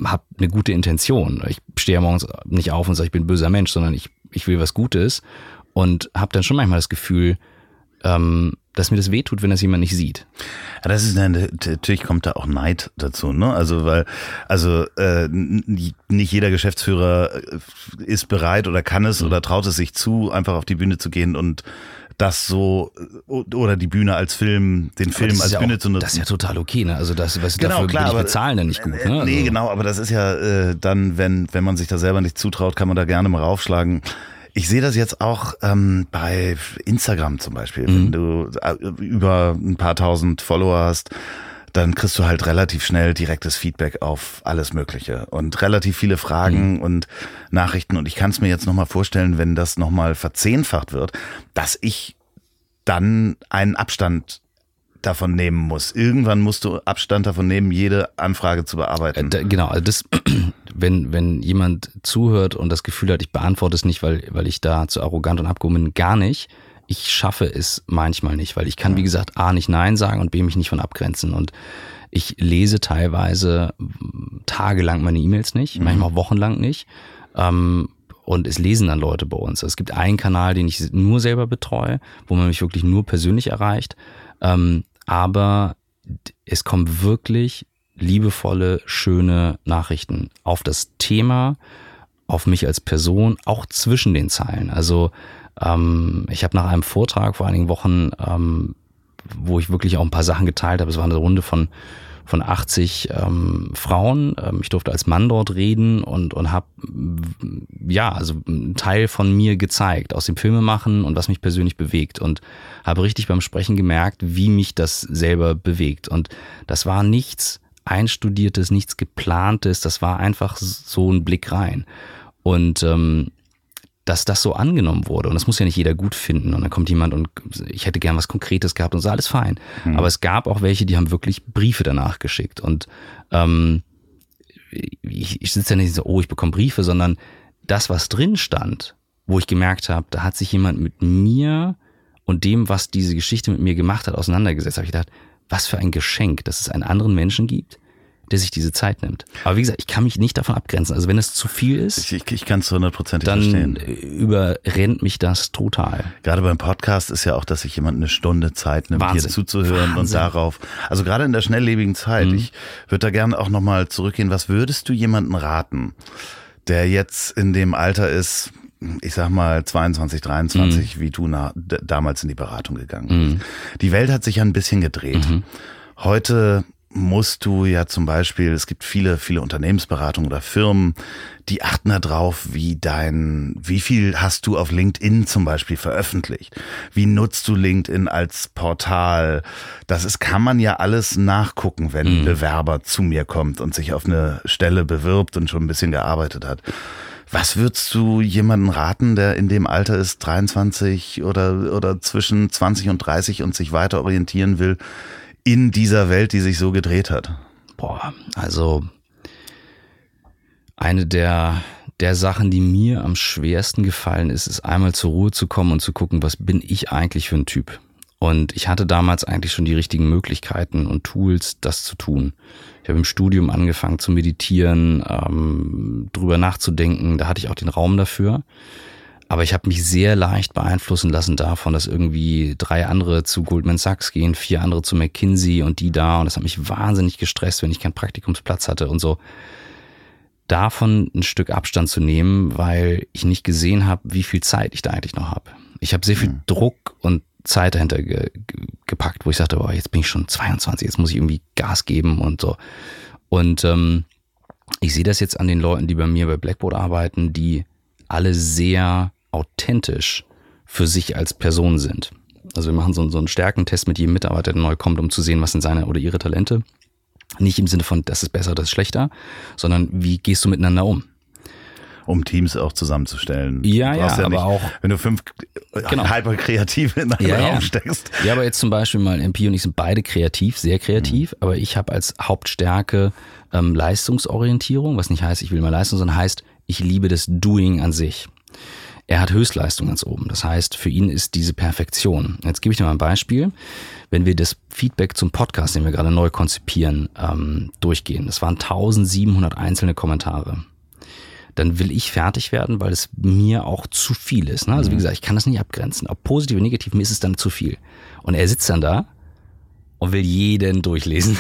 habe eine gute Intention. Ich stehe morgens nicht auf und sage, ich bin ein böser Mensch, sondern ich, ich will was Gutes und habe dann schon manchmal das Gefühl, ähm, dass mir das wehtut, wenn das jemand nicht sieht. Ja, das ist natürlich kommt da auch Neid dazu, ne? Also weil also äh, nicht jeder Geschäftsführer äh, ist bereit oder kann es oder traut es sich zu, einfach auf die Bühne zu gehen und das so oder die Bühne als Film, den Film als ja Bühne auch, zu nutzen. Das ist ja total okay, ne? Also das, was Genau, dafür klar, ich aber- bezahlen dann nicht gut, Äh, ne? Nee, Also- genau, aber das ist ja äh, dann, wenn, wenn man sich da selber nicht zutraut, kann man da gerne mal raufschlagen. Ich sehe das jetzt auch ähm, bei Instagram zum Beispiel. Mhm. Wenn du äh, über ein paar tausend Follower hast, dann kriegst du halt relativ schnell direktes Feedback auf alles Mögliche und relativ viele Fragen Mhm. und Nachrichten. Und ich kann es mir jetzt nochmal vorstellen, wenn das nochmal verzehnfacht wird, dass ich dann einen Abstand davon nehmen muss. Irgendwann musst du Abstand davon nehmen, jede Anfrage zu bearbeiten. Äh, genau, also das, wenn, wenn jemand zuhört und das Gefühl hat, ich beantworte es nicht, weil, weil ich da zu arrogant und abgehoben bin, gar nicht. Ich schaffe es manchmal nicht, weil ich kann, wie gesagt, A, nicht Nein sagen und B, mich nicht von abgrenzen. Und ich lese teilweise mm, tagelang meine E-Mails nicht, manchmal auch wochenlang nicht. Ähm, und es lesen dann Leute bei uns. Es gibt einen Kanal, den ich nur selber betreue, wo man mich wirklich nur persönlich erreicht. Ähm, aber es kommen wirklich liebevolle, schöne Nachrichten auf das Thema, auf mich als Person, auch zwischen den Zeilen. Also ähm, ich habe nach einem Vortrag vor einigen Wochen, ähm, wo ich wirklich auch ein paar Sachen geteilt habe, es war eine Runde von von 80 ähm, Frauen. Ähm, ich durfte als Mann dort reden und, und habe ja, also einen Teil von mir gezeigt aus dem Filmemachen und was mich persönlich bewegt und habe richtig beim Sprechen gemerkt, wie mich das selber bewegt. Und das war nichts einstudiertes, nichts geplantes, das war einfach so ein Blick rein. Und ähm, dass das so angenommen wurde. Und das muss ja nicht jeder gut finden. Und dann kommt jemand und ich hätte gern was Konkretes gehabt und so alles fein. Aber es gab auch welche, die haben wirklich Briefe danach geschickt. Und ähm, ich, ich sitze ja nicht so, oh, ich bekomme Briefe, sondern das, was drin stand, wo ich gemerkt habe, da hat sich jemand mit mir und dem, was diese Geschichte mit mir gemacht hat, auseinandergesetzt. Habe ich gedacht, was für ein Geschenk, dass es einen anderen Menschen gibt, der sich diese Zeit nimmt. Aber wie gesagt, ich kann mich nicht davon abgrenzen. Also wenn es zu viel ist, Ich, ich, ich kann es hundertprozentig dann verstehen. überrennt mich das total. Gerade beim Podcast ist ja auch, dass sich jemand eine Stunde Zeit nimmt, Wahnsinn. hier zuzuhören und Wahnsinn. Mhm. darauf. Also gerade in der schnelllebigen Zeit. Ich würde da gerne auch nochmal zurückgehen. Was würdest du jemanden raten, der jetzt in dem Alter ist, ich sag mal 22, 23, Mhm. wie du na, damals in die Beratung gegangen bist. Die Welt hat sich ja ein bisschen gedreht. Mhm. Heute musst du ja zum Beispiel, es gibt viele, viele Unternehmensberatungen oder Firmen, die achten darauf, wie dein, wie viel hast du auf LinkedIn zum Beispiel veröffentlicht? Wie nutzt du LinkedIn als Portal? Das ist, kann man ja alles nachgucken, wenn ein Bewerber zu mir kommt und sich auf eine Stelle bewirbt und schon ein bisschen gearbeitet hat. Was würdest du jemanden raten, der in dem Alter ist, 23 oder, oder zwischen 20 und 30 und sich weiter orientieren will in dieser Welt, die sich so gedreht hat? Boah, also eine der, der Sachen, die mir am schwersten gefallen ist, ist einmal zur Ruhe zu kommen und zu gucken, was bin ich eigentlich für ein Typ? Und ich hatte damals eigentlich schon die richtigen Möglichkeiten und Tools, das zu tun. Ich habe im Studium angefangen zu meditieren, ähm, drüber nachzudenken. Da hatte ich auch den Raum dafür. Aber ich habe mich sehr leicht beeinflussen lassen davon, dass irgendwie drei andere zu Goldman Sachs gehen, vier andere zu McKinsey und die da. Und das hat mich wahnsinnig gestresst, wenn ich keinen Praktikumsplatz hatte und so. Davon ein Stück Abstand zu nehmen, weil ich nicht gesehen habe, wie viel Zeit ich da eigentlich noch habe. Ich habe sehr viel mhm. Druck und Zeit dahinter ge gepackt, wo ich sagte, boah, jetzt bin ich schon 22, jetzt muss ich irgendwie Gas geben und so. Und ähm, ich sehe das jetzt an den Leuten, die bei mir bei Blackboard arbeiten, die alle sehr authentisch für sich als Person sind. Also wir machen so, so einen Stärkentest mit jedem Mitarbeiter, der neu kommt, um zu sehen, was sind seine oder ihre Talente. Nicht im Sinne von, das ist besser, das ist schlechter, sondern wie gehst du miteinander um? um Teams auch zusammenzustellen. Ja, ja, ja, aber nicht, auch. Wenn du fünf genau. hyperkreative in einen ja, Raum ja. steckst. Ja, aber jetzt zum Beispiel mal MP und ich sind beide kreativ, sehr kreativ, mhm. aber ich habe als Hauptstärke ähm, Leistungsorientierung, was nicht heißt, ich will mal Leistung, sondern heißt, ich liebe das Doing an sich. Er hat Höchstleistung ganz oben. Das heißt, für ihn ist diese Perfektion. Jetzt gebe ich dir mal ein Beispiel. Wenn wir das Feedback zum Podcast, den wir gerade neu konzipieren, ähm, durchgehen. Das waren 1700 einzelne Kommentare dann will ich fertig werden, weil es mir auch zu viel ist. Ne? Also wie mhm. gesagt, ich kann das nicht abgrenzen. Ob positiv oder negativ, mir ist es dann zu viel. Und er sitzt dann da und will jeden durchlesen.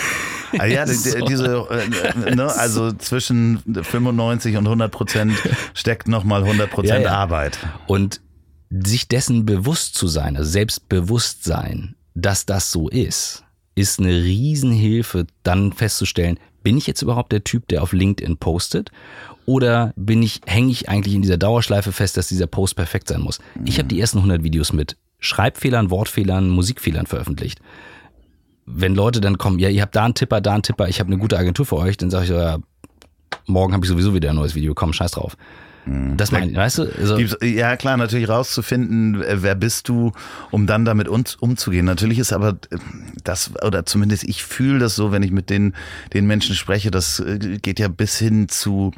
Ah ja, so. diese, äh, ne, also zwischen 95 und 100 Prozent steckt nochmal 100 Prozent ja, ja. Arbeit. Und sich dessen bewusst zu sein, also Selbstbewusstsein, dass das so ist, ist eine Riesenhilfe, dann festzustellen, bin ich jetzt überhaupt der Typ, der auf LinkedIn postet? Oder bin ich, hänge ich eigentlich in dieser Dauerschleife fest, dass dieser Post perfekt sein muss? Ich habe die ersten 100 Videos mit Schreibfehlern, Wortfehlern, Musikfehlern veröffentlicht. Wenn Leute dann kommen, ja, ihr habt da einen Tipper, da einen Tipper, ich habe eine gute Agentur für euch, dann sage ich, ja, morgen habe ich sowieso wieder ein neues Video, komm, scheiß drauf. Mhm. Das meine ich, weißt du? Also ja, klar, natürlich rauszufinden, wer bist du, um dann damit uns umzugehen. Natürlich ist aber das, oder zumindest ich fühle das so, wenn ich mit den, den Menschen spreche, das äh, geht ja bis hin zu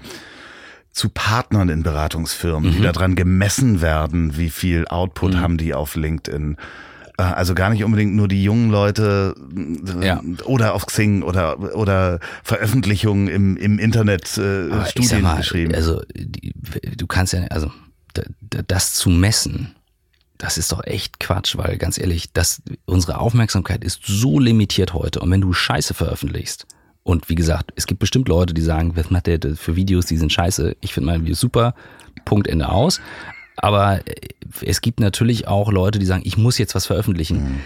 zu Partnern in Beratungsfirmen, mhm. die daran gemessen werden, wie viel Output mhm. haben die auf LinkedIn. Äh, also gar nicht unbedingt nur die jungen Leute äh, ja. oder auf Xing oder oder Veröffentlichungen im, im Internet äh, Studien mal, geschrieben. Also die, du kannst ja also das zu messen, das ist doch echt Quatsch, weil ganz ehrlich, das unsere Aufmerksamkeit ist so limitiert heute und wenn du Scheiße veröffentlichst, und wie gesagt, es gibt bestimmt Leute, die sagen, was macht der für Videos, die sind scheiße. Ich finde meine Videos super. Punkt Ende aus. Aber äh, es gibt natürlich auch Leute, die sagen, ich muss jetzt was veröffentlichen. Mhm.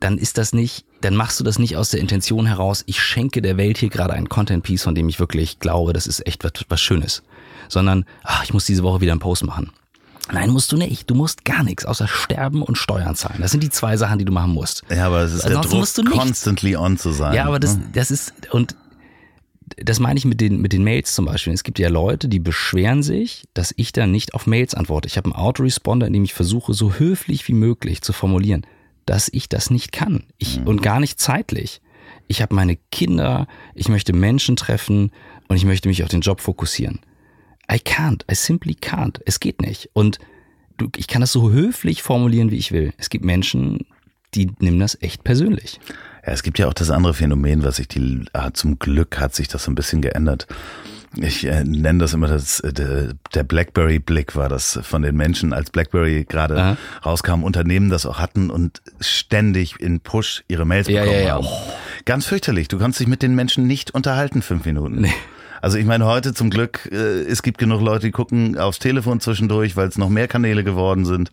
Dann ist das nicht, dann machst du das nicht aus der Intention heraus, ich schenke der Welt hier gerade einen Content-Piece, von dem ich wirklich glaube, das ist echt was, was Schönes. Sondern, ach, ich muss diese Woche wieder einen Post machen. Nein, musst du nicht. Du musst gar nichts außer sterben und Steuern zahlen. Das sind die zwei Sachen, die du machen musst. Ja, aber es ist Ansonsten der Druck, musst du nicht. constantly on zu sein. Ja, aber das, ne? das ist, und das meine ich mit den, mit den Mails zum Beispiel. Es gibt ja Leute, die beschweren sich, dass ich dann nicht auf Mails antworte. Ich habe einen Autoresponder, in dem ich versuche, so höflich wie möglich zu formulieren, dass ich das nicht kann. Ich, mhm. Und gar nicht zeitlich. Ich habe meine Kinder, ich möchte Menschen treffen und ich möchte mich auf den Job fokussieren. I can't. I simply can't. Es geht nicht. Und du, ich kann das so höflich formulieren, wie ich will. Es gibt Menschen, die nehmen das echt persönlich. Ja, es gibt ja auch das andere Phänomen, was sich die, ah, zum Glück hat sich das so ein bisschen geändert. Ich äh, nenne das immer das, äh, der, Blackberry-Blick war das von den Menschen, als Blackberry gerade rauskam, Unternehmen das auch hatten und ständig in Push ihre Mails ja, bekommen ja, ja. haben. Ganz fürchterlich. Du kannst dich mit den Menschen nicht unterhalten, fünf Minuten. Nee. Also ich meine, heute zum Glück, äh, es gibt genug Leute, die gucken aufs Telefon zwischendurch, weil es noch mehr Kanäle geworden sind.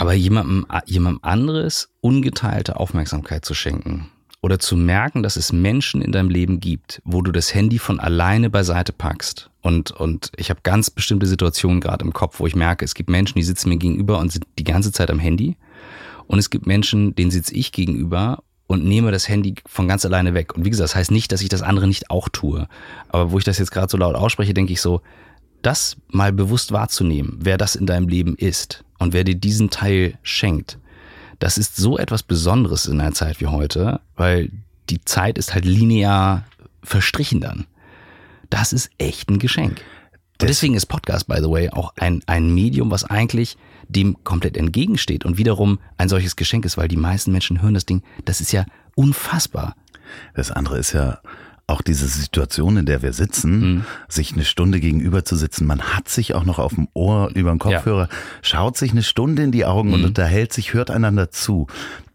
Aber jemandem, jemandem anderes ungeteilte Aufmerksamkeit zu schenken oder zu merken, dass es Menschen in deinem Leben gibt, wo du das Handy von alleine beiseite packst. Und, und ich habe ganz bestimmte Situationen gerade im Kopf, wo ich merke, es gibt Menschen, die sitzen mir gegenüber und sind die ganze Zeit am Handy. Und es gibt Menschen, denen sitze ich gegenüber und nehme das Handy von ganz alleine weg. Und wie gesagt, das heißt nicht, dass ich das andere nicht auch tue. Aber wo ich das jetzt gerade so laut ausspreche, denke ich so, das mal bewusst wahrzunehmen, wer das in deinem Leben ist und wer dir diesen Teil schenkt, das ist so etwas Besonderes in einer Zeit wie heute, weil die Zeit ist halt linear verstrichen dann. Das ist echt ein Geschenk. Und deswegen ist Podcast, by the way, auch ein, ein Medium, was eigentlich dem komplett entgegensteht und wiederum ein solches Geschenk ist, weil die meisten Menschen hören das Ding, das ist ja unfassbar. Das andere ist ja auch diese Situation, in der wir sitzen, mhm. sich eine Stunde gegenüber zu sitzen, man hat sich auch noch auf dem Ohr über den Kopfhörer, ja. schaut sich eine Stunde in die Augen mhm. und unterhält sich, hört einander zu.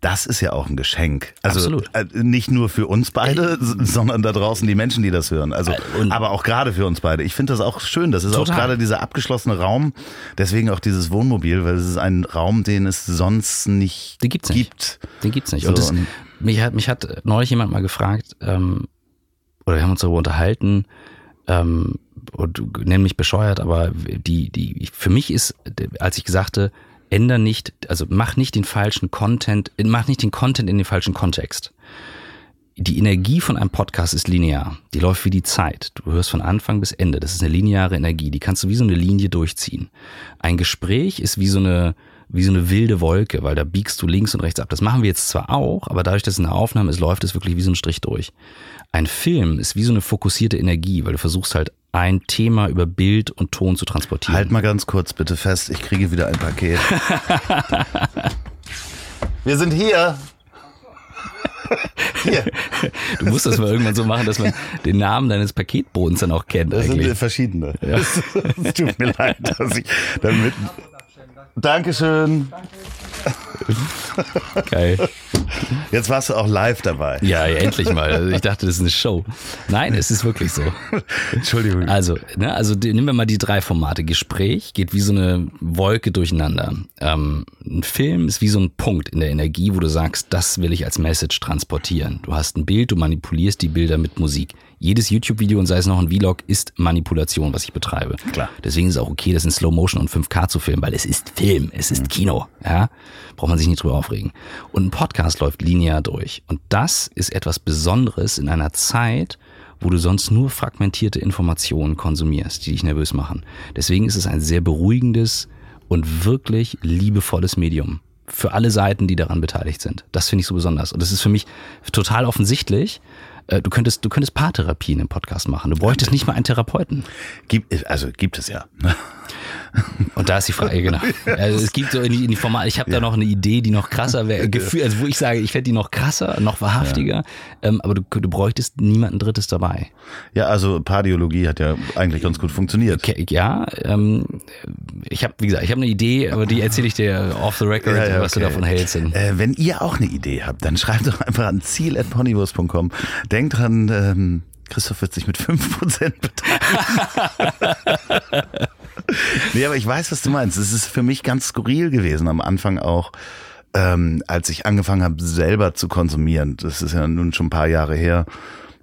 Das ist ja auch ein Geschenk. Also Absolut. Äh, nicht nur für uns beide, äh, sondern da draußen die Menschen, die das hören. Also, äh, aber auch gerade für uns beide. Ich finde das auch schön. Das ist total. auch gerade dieser abgeschlossene Raum. Deswegen auch dieses Wohnmobil, weil es ist ein Raum, den es sonst nicht den gibt's gibt. Nicht. Den gibt's nicht. So, und, das, mich hat mich hat neulich jemand mal gefragt, ähm, oder wir haben uns darüber unterhalten, ähm, und nenn mich bescheuert, aber die, die, für mich ist, als ich gesagt änder nicht, also mach nicht den falschen Content, mach nicht den Content in den falschen Kontext. Die Energie von einem Podcast ist linear. Die läuft wie die Zeit. Du hörst von Anfang bis Ende. Das ist eine lineare Energie. Die kannst du wie so eine Linie durchziehen. Ein Gespräch ist wie so eine, wie so eine wilde Wolke, weil da biegst du links und rechts ab. Das machen wir jetzt zwar auch, aber dadurch, dass es eine Aufnahme ist, läuft es wirklich wie so ein Strich durch. Ein Film ist wie so eine fokussierte Energie, weil du versuchst halt ein Thema über Bild und Ton zu transportieren. Halt mal ganz kurz bitte fest, ich kriege wieder ein Paket. Wir sind hier. Hier. Du musst das mal irgendwann so machen, dass man den Namen deines Paketbodens dann auch kennt. Das eigentlich. sind verschiedene. Ja. Es tut mir leid, dass ich damit. Dankeschön. Geil. Jetzt warst du auch live dabei. Ja, ja endlich mal. Ich dachte, das ist eine Show. Nein, es ist wirklich so. Entschuldigung. Also, ne, also nehmen wir mal die drei Formate. Gespräch geht wie so eine Wolke durcheinander. Ähm, ein Film ist wie so ein Punkt in der Energie, wo du sagst, das will ich als Message transportieren. Du hast ein Bild, du manipulierst die Bilder mit Musik jedes YouTube-Video und sei es noch ein Vlog ist Manipulation, was ich betreibe. Klar. Deswegen ist es auch okay, das in Slow Motion und 5K zu filmen, weil es ist Film, es ist Kino. Ja, braucht man sich nicht drüber aufregen. Und ein Podcast läuft linear durch. Und das ist etwas Besonderes in einer Zeit, wo du sonst nur fragmentierte Informationen konsumierst, die dich nervös machen. Deswegen ist es ein sehr beruhigendes und wirklich liebevolles Medium für alle Seiten, die daran beteiligt sind. Das finde ich so besonders. Und das ist für mich total offensichtlich, du könntest, du könntest Paartherapien im Podcast machen. Du bräuchtest nicht mal einen Therapeuten. Gibt, also gibt es ja. Und da ist die Frage, genau. Also es gibt so in die, in die Format, ich habe ja. da noch eine Idee, die noch krasser wäre, also wo ich sage, ich fände die noch krasser, noch wahrhaftiger, ja. ähm, aber du, du bräuchtest niemanden Drittes dabei. Ja, also Pardiologie hat ja eigentlich ganz gut funktioniert. Okay, ja, ähm, ich habe, wie gesagt, ich habe eine Idee, aber die erzähle ich dir off the record, ja, was okay. du davon hältst. Äh, wenn ihr auch eine Idee habt, dann schreibt doch einfach an ziel.ponywurst.com. Denkt dran, ähm, Christoph wird sich mit 5% beteiligen. nee, aber ich weiß, was du meinst. Es ist für mich ganz skurril gewesen am Anfang auch, ähm, als ich angefangen habe, selber zu konsumieren. Das ist ja nun schon ein paar Jahre her,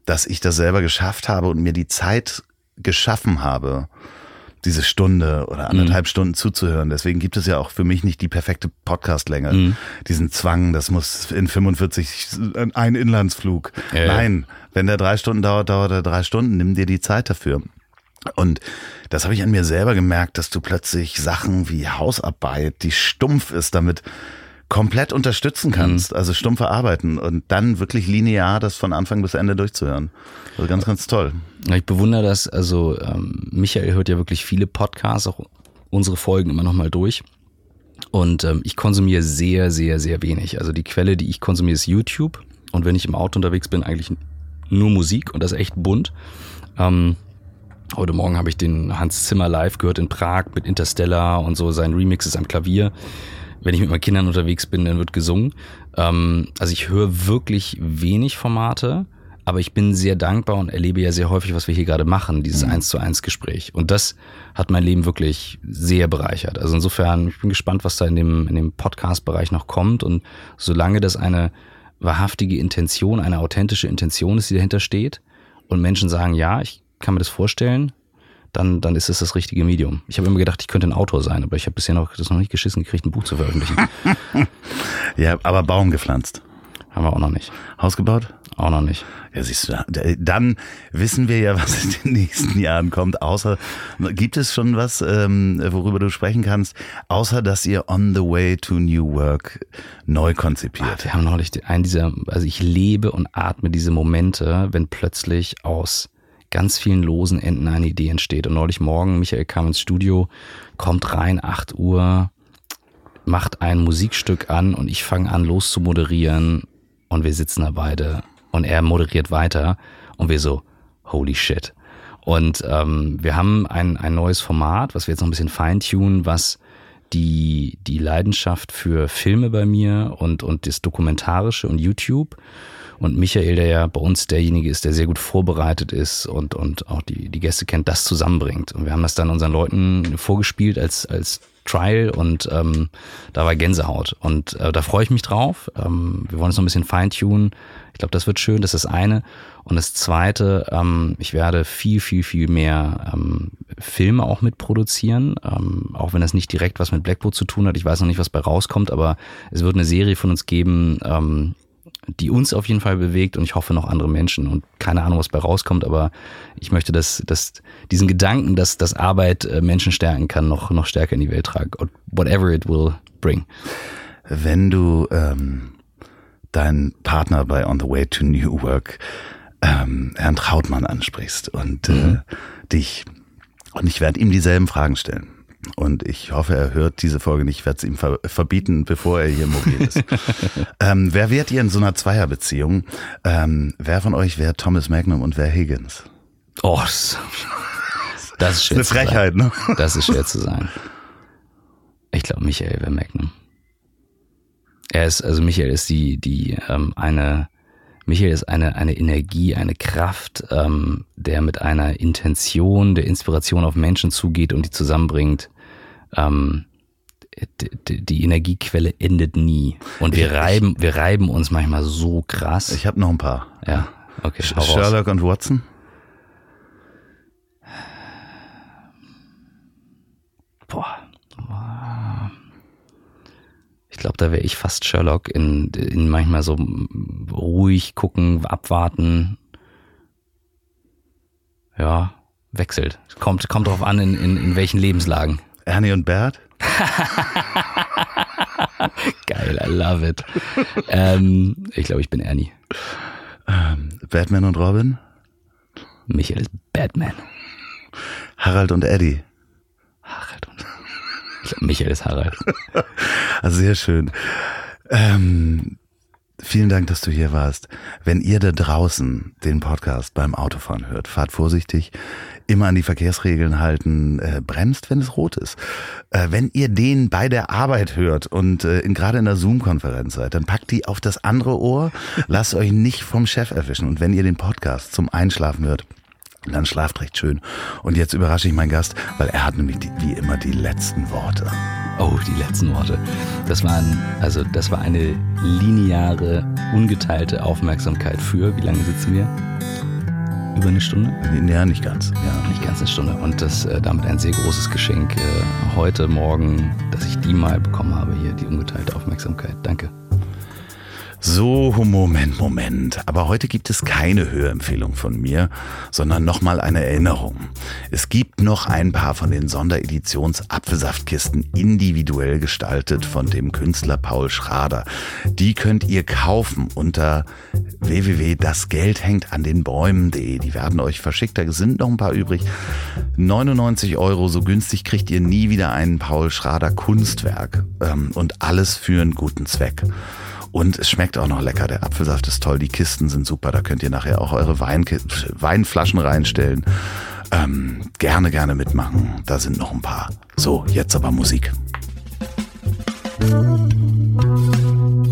dass ich das selber geschafft habe und mir die Zeit geschaffen habe, diese Stunde oder anderthalb mhm. Stunden zuzuhören. Deswegen gibt es ja auch für mich nicht die perfekte Podcastlänge. Mhm. Diesen Zwang, das muss in 45 ein Inlandsflug. Ja, Nein, wenn der drei Stunden dauert, dauert er drei Stunden. Nimm dir die Zeit dafür. Und das habe ich an mir selber gemerkt, dass du plötzlich Sachen wie Hausarbeit, die stumpf ist, damit komplett unterstützen kannst, mhm. also stumpfe Arbeiten und dann wirklich linear das von Anfang bis Ende durchzuhören. Also ganz, ganz toll. Ich bewundere das, also ähm, Michael hört ja wirklich viele Podcasts, auch unsere Folgen immer nochmal durch. Und ähm, ich konsumiere sehr, sehr, sehr wenig. Also die Quelle, die ich konsumiere, ist YouTube. Und wenn ich im Auto unterwegs bin, eigentlich nur Musik und das ist echt bunt. Ähm, Heute Morgen habe ich den Hans Zimmer live gehört in Prag mit Interstellar und so, sein Remix ist am Klavier. Wenn ich mit meinen Kindern unterwegs bin, dann wird gesungen. Ähm, also ich höre wirklich wenig Formate, aber ich bin sehr dankbar und erlebe ja sehr häufig, was wir hier gerade machen, dieses eins zu eins Gespräch. Und das hat mein Leben wirklich sehr bereichert. Also insofern, ich bin gespannt, was da in dem, in dem Podcast-Bereich noch kommt. Und solange das eine wahrhaftige Intention, eine authentische Intention ist, die dahinter steht, und Menschen sagen, ja, ich kann mir das vorstellen, dann, dann ist es das richtige Medium. Ich habe immer gedacht, ich könnte ein Autor sein, aber ich habe bisher noch das noch nicht geschissen gekriegt, ein Buch zu veröffentlichen. ja, aber Baum gepflanzt. Haben wir auch noch nicht. Haus gebaut? Auch noch nicht. Ja, siehst du, dann wissen wir ja, was in den nächsten Jahren kommt. Außer, gibt es schon was, ähm, worüber du sprechen kannst, außer dass ihr On the Way to New Work neu konzipiert? Wir haben neulich einen dieser, also ich lebe und atme diese Momente, wenn plötzlich aus ganz vielen losen Enden eine Idee entsteht. Und neulich morgen, Michael kam ins Studio, kommt rein, 8 Uhr, macht ein Musikstück an und ich fange an los zu moderieren und wir sitzen da beide und er moderiert weiter und wir so, holy shit. Und ähm, wir haben ein, ein neues Format, was wir jetzt noch ein bisschen feintunen, was die, die Leidenschaft für Filme bei mir und, und das Dokumentarische und YouTube und Michael, der ja bei uns derjenige ist, der sehr gut vorbereitet ist und, und auch die, die Gäste kennt, das zusammenbringt. Und wir haben das dann unseren Leuten vorgespielt als, als Trial und ähm, da war Gänsehaut. Und äh, da freue ich mich drauf. Ähm, wir wollen es noch ein bisschen feintunen. Ich glaube, das wird schön, das ist das eine. Und das zweite, ähm, ich werde viel, viel, viel mehr ähm, Filme auch mitproduzieren, ähm, auch wenn das nicht direkt was mit Blackboard zu tun hat. Ich weiß noch nicht, was bei rauskommt, aber es wird eine Serie von uns geben, ähm, die uns auf jeden Fall bewegt und ich hoffe noch andere Menschen und keine Ahnung, was bei rauskommt, aber ich möchte dass, dass diesen Gedanken, dass, dass Arbeit äh, Menschen stärken kann, noch, noch stärker in die Welt tragen. Whatever it will bring. Wenn du ähm, deinen Partner bei On the Way to New Work, ähm, Herrn Trautmann, ansprichst und äh, mhm. äh, dich, und ich werde ihm dieselben Fragen stellen. Und ich hoffe, er hört diese Folge nicht. Ich werde es ihm ver verbieten, bevor er hier mobil ist. ähm, wer wärt ihr in so einer Zweierbeziehung? Ähm, wer von euch wäre Thomas Magnum und wer Higgins? Oh, das, ist schwer Eine Frechheit, ne? Das ist schwer zu sagen. Ich glaube, Michael wäre Magnum. Er ist, also Michael ist die, die ähm, eine Michael ist eine, eine Energie, eine Kraft, ähm, der mit einer Intention der Inspiration auf Menschen zugeht und die zusammenbringt. Ähm, die, Energiequelle endet nie. Und wir ich, reiben, wir reiben uns manchmal so krass. Ich habe noch ein paar. Ja, okay. Sherlock und Watson? Boah. Ich glaube, da wäre ich fast Sherlock in, in manchmal so ruhig gucken, abwarten. Ja, wechselt. Kommt, kommt drauf an, in, in, in welchen Lebenslagen. Ernie und Bert? Geil, I love it. ähm, ich glaube, ich bin Ernie. Ähm, Batman und Robin? Michael ist Batman. Harald und Eddie? Michael ist Harald. Also sehr schön. Ähm, vielen Dank, dass du hier warst. Wenn ihr da draußen den Podcast beim Autofahren hört, fahrt vorsichtig, immer an die Verkehrsregeln halten, äh, bremst, wenn es rot ist. Äh, wenn ihr den bei der Arbeit hört und äh, gerade in der Zoom-Konferenz seid, dann packt die auf das andere Ohr, lasst euch nicht vom Chef erwischen. Und wenn ihr den Podcast zum Einschlafen hört, und dann schlaft recht schön. Und jetzt überrasche ich meinen Gast, weil er hat nämlich die, wie immer die letzten Worte. Oh, die letzten Worte. Das waren, also das war eine lineare, ungeteilte Aufmerksamkeit für, wie lange sitzen wir? Über eine Stunde? Ja, nicht ganz. Ja. Nicht ganz eine Stunde. Und das äh, damit ein sehr großes Geschenk äh, heute Morgen, dass ich die mal bekommen habe hier, die ungeteilte Aufmerksamkeit. Danke. So, Moment, Moment. Aber heute gibt es keine Hörempfehlung von mir, sondern nochmal eine Erinnerung. Es gibt noch ein paar von den Sondereditions Apfelsaftkisten individuell gestaltet von dem Künstler Paul Schrader. Die könnt ihr kaufen unter www.dasgeldhängtandenbäumen.de. Die werden euch verschickt, da sind noch ein paar übrig. 99 Euro, so günstig kriegt ihr nie wieder ein Paul Schrader Kunstwerk. Ähm, und alles für einen guten Zweck. Und es schmeckt auch noch lecker. Der Apfelsaft ist toll, die Kisten sind super. Da könnt ihr nachher auch eure Wein Weinflaschen reinstellen. Ähm, gerne, gerne mitmachen. Da sind noch ein paar. So, jetzt aber Musik. Weg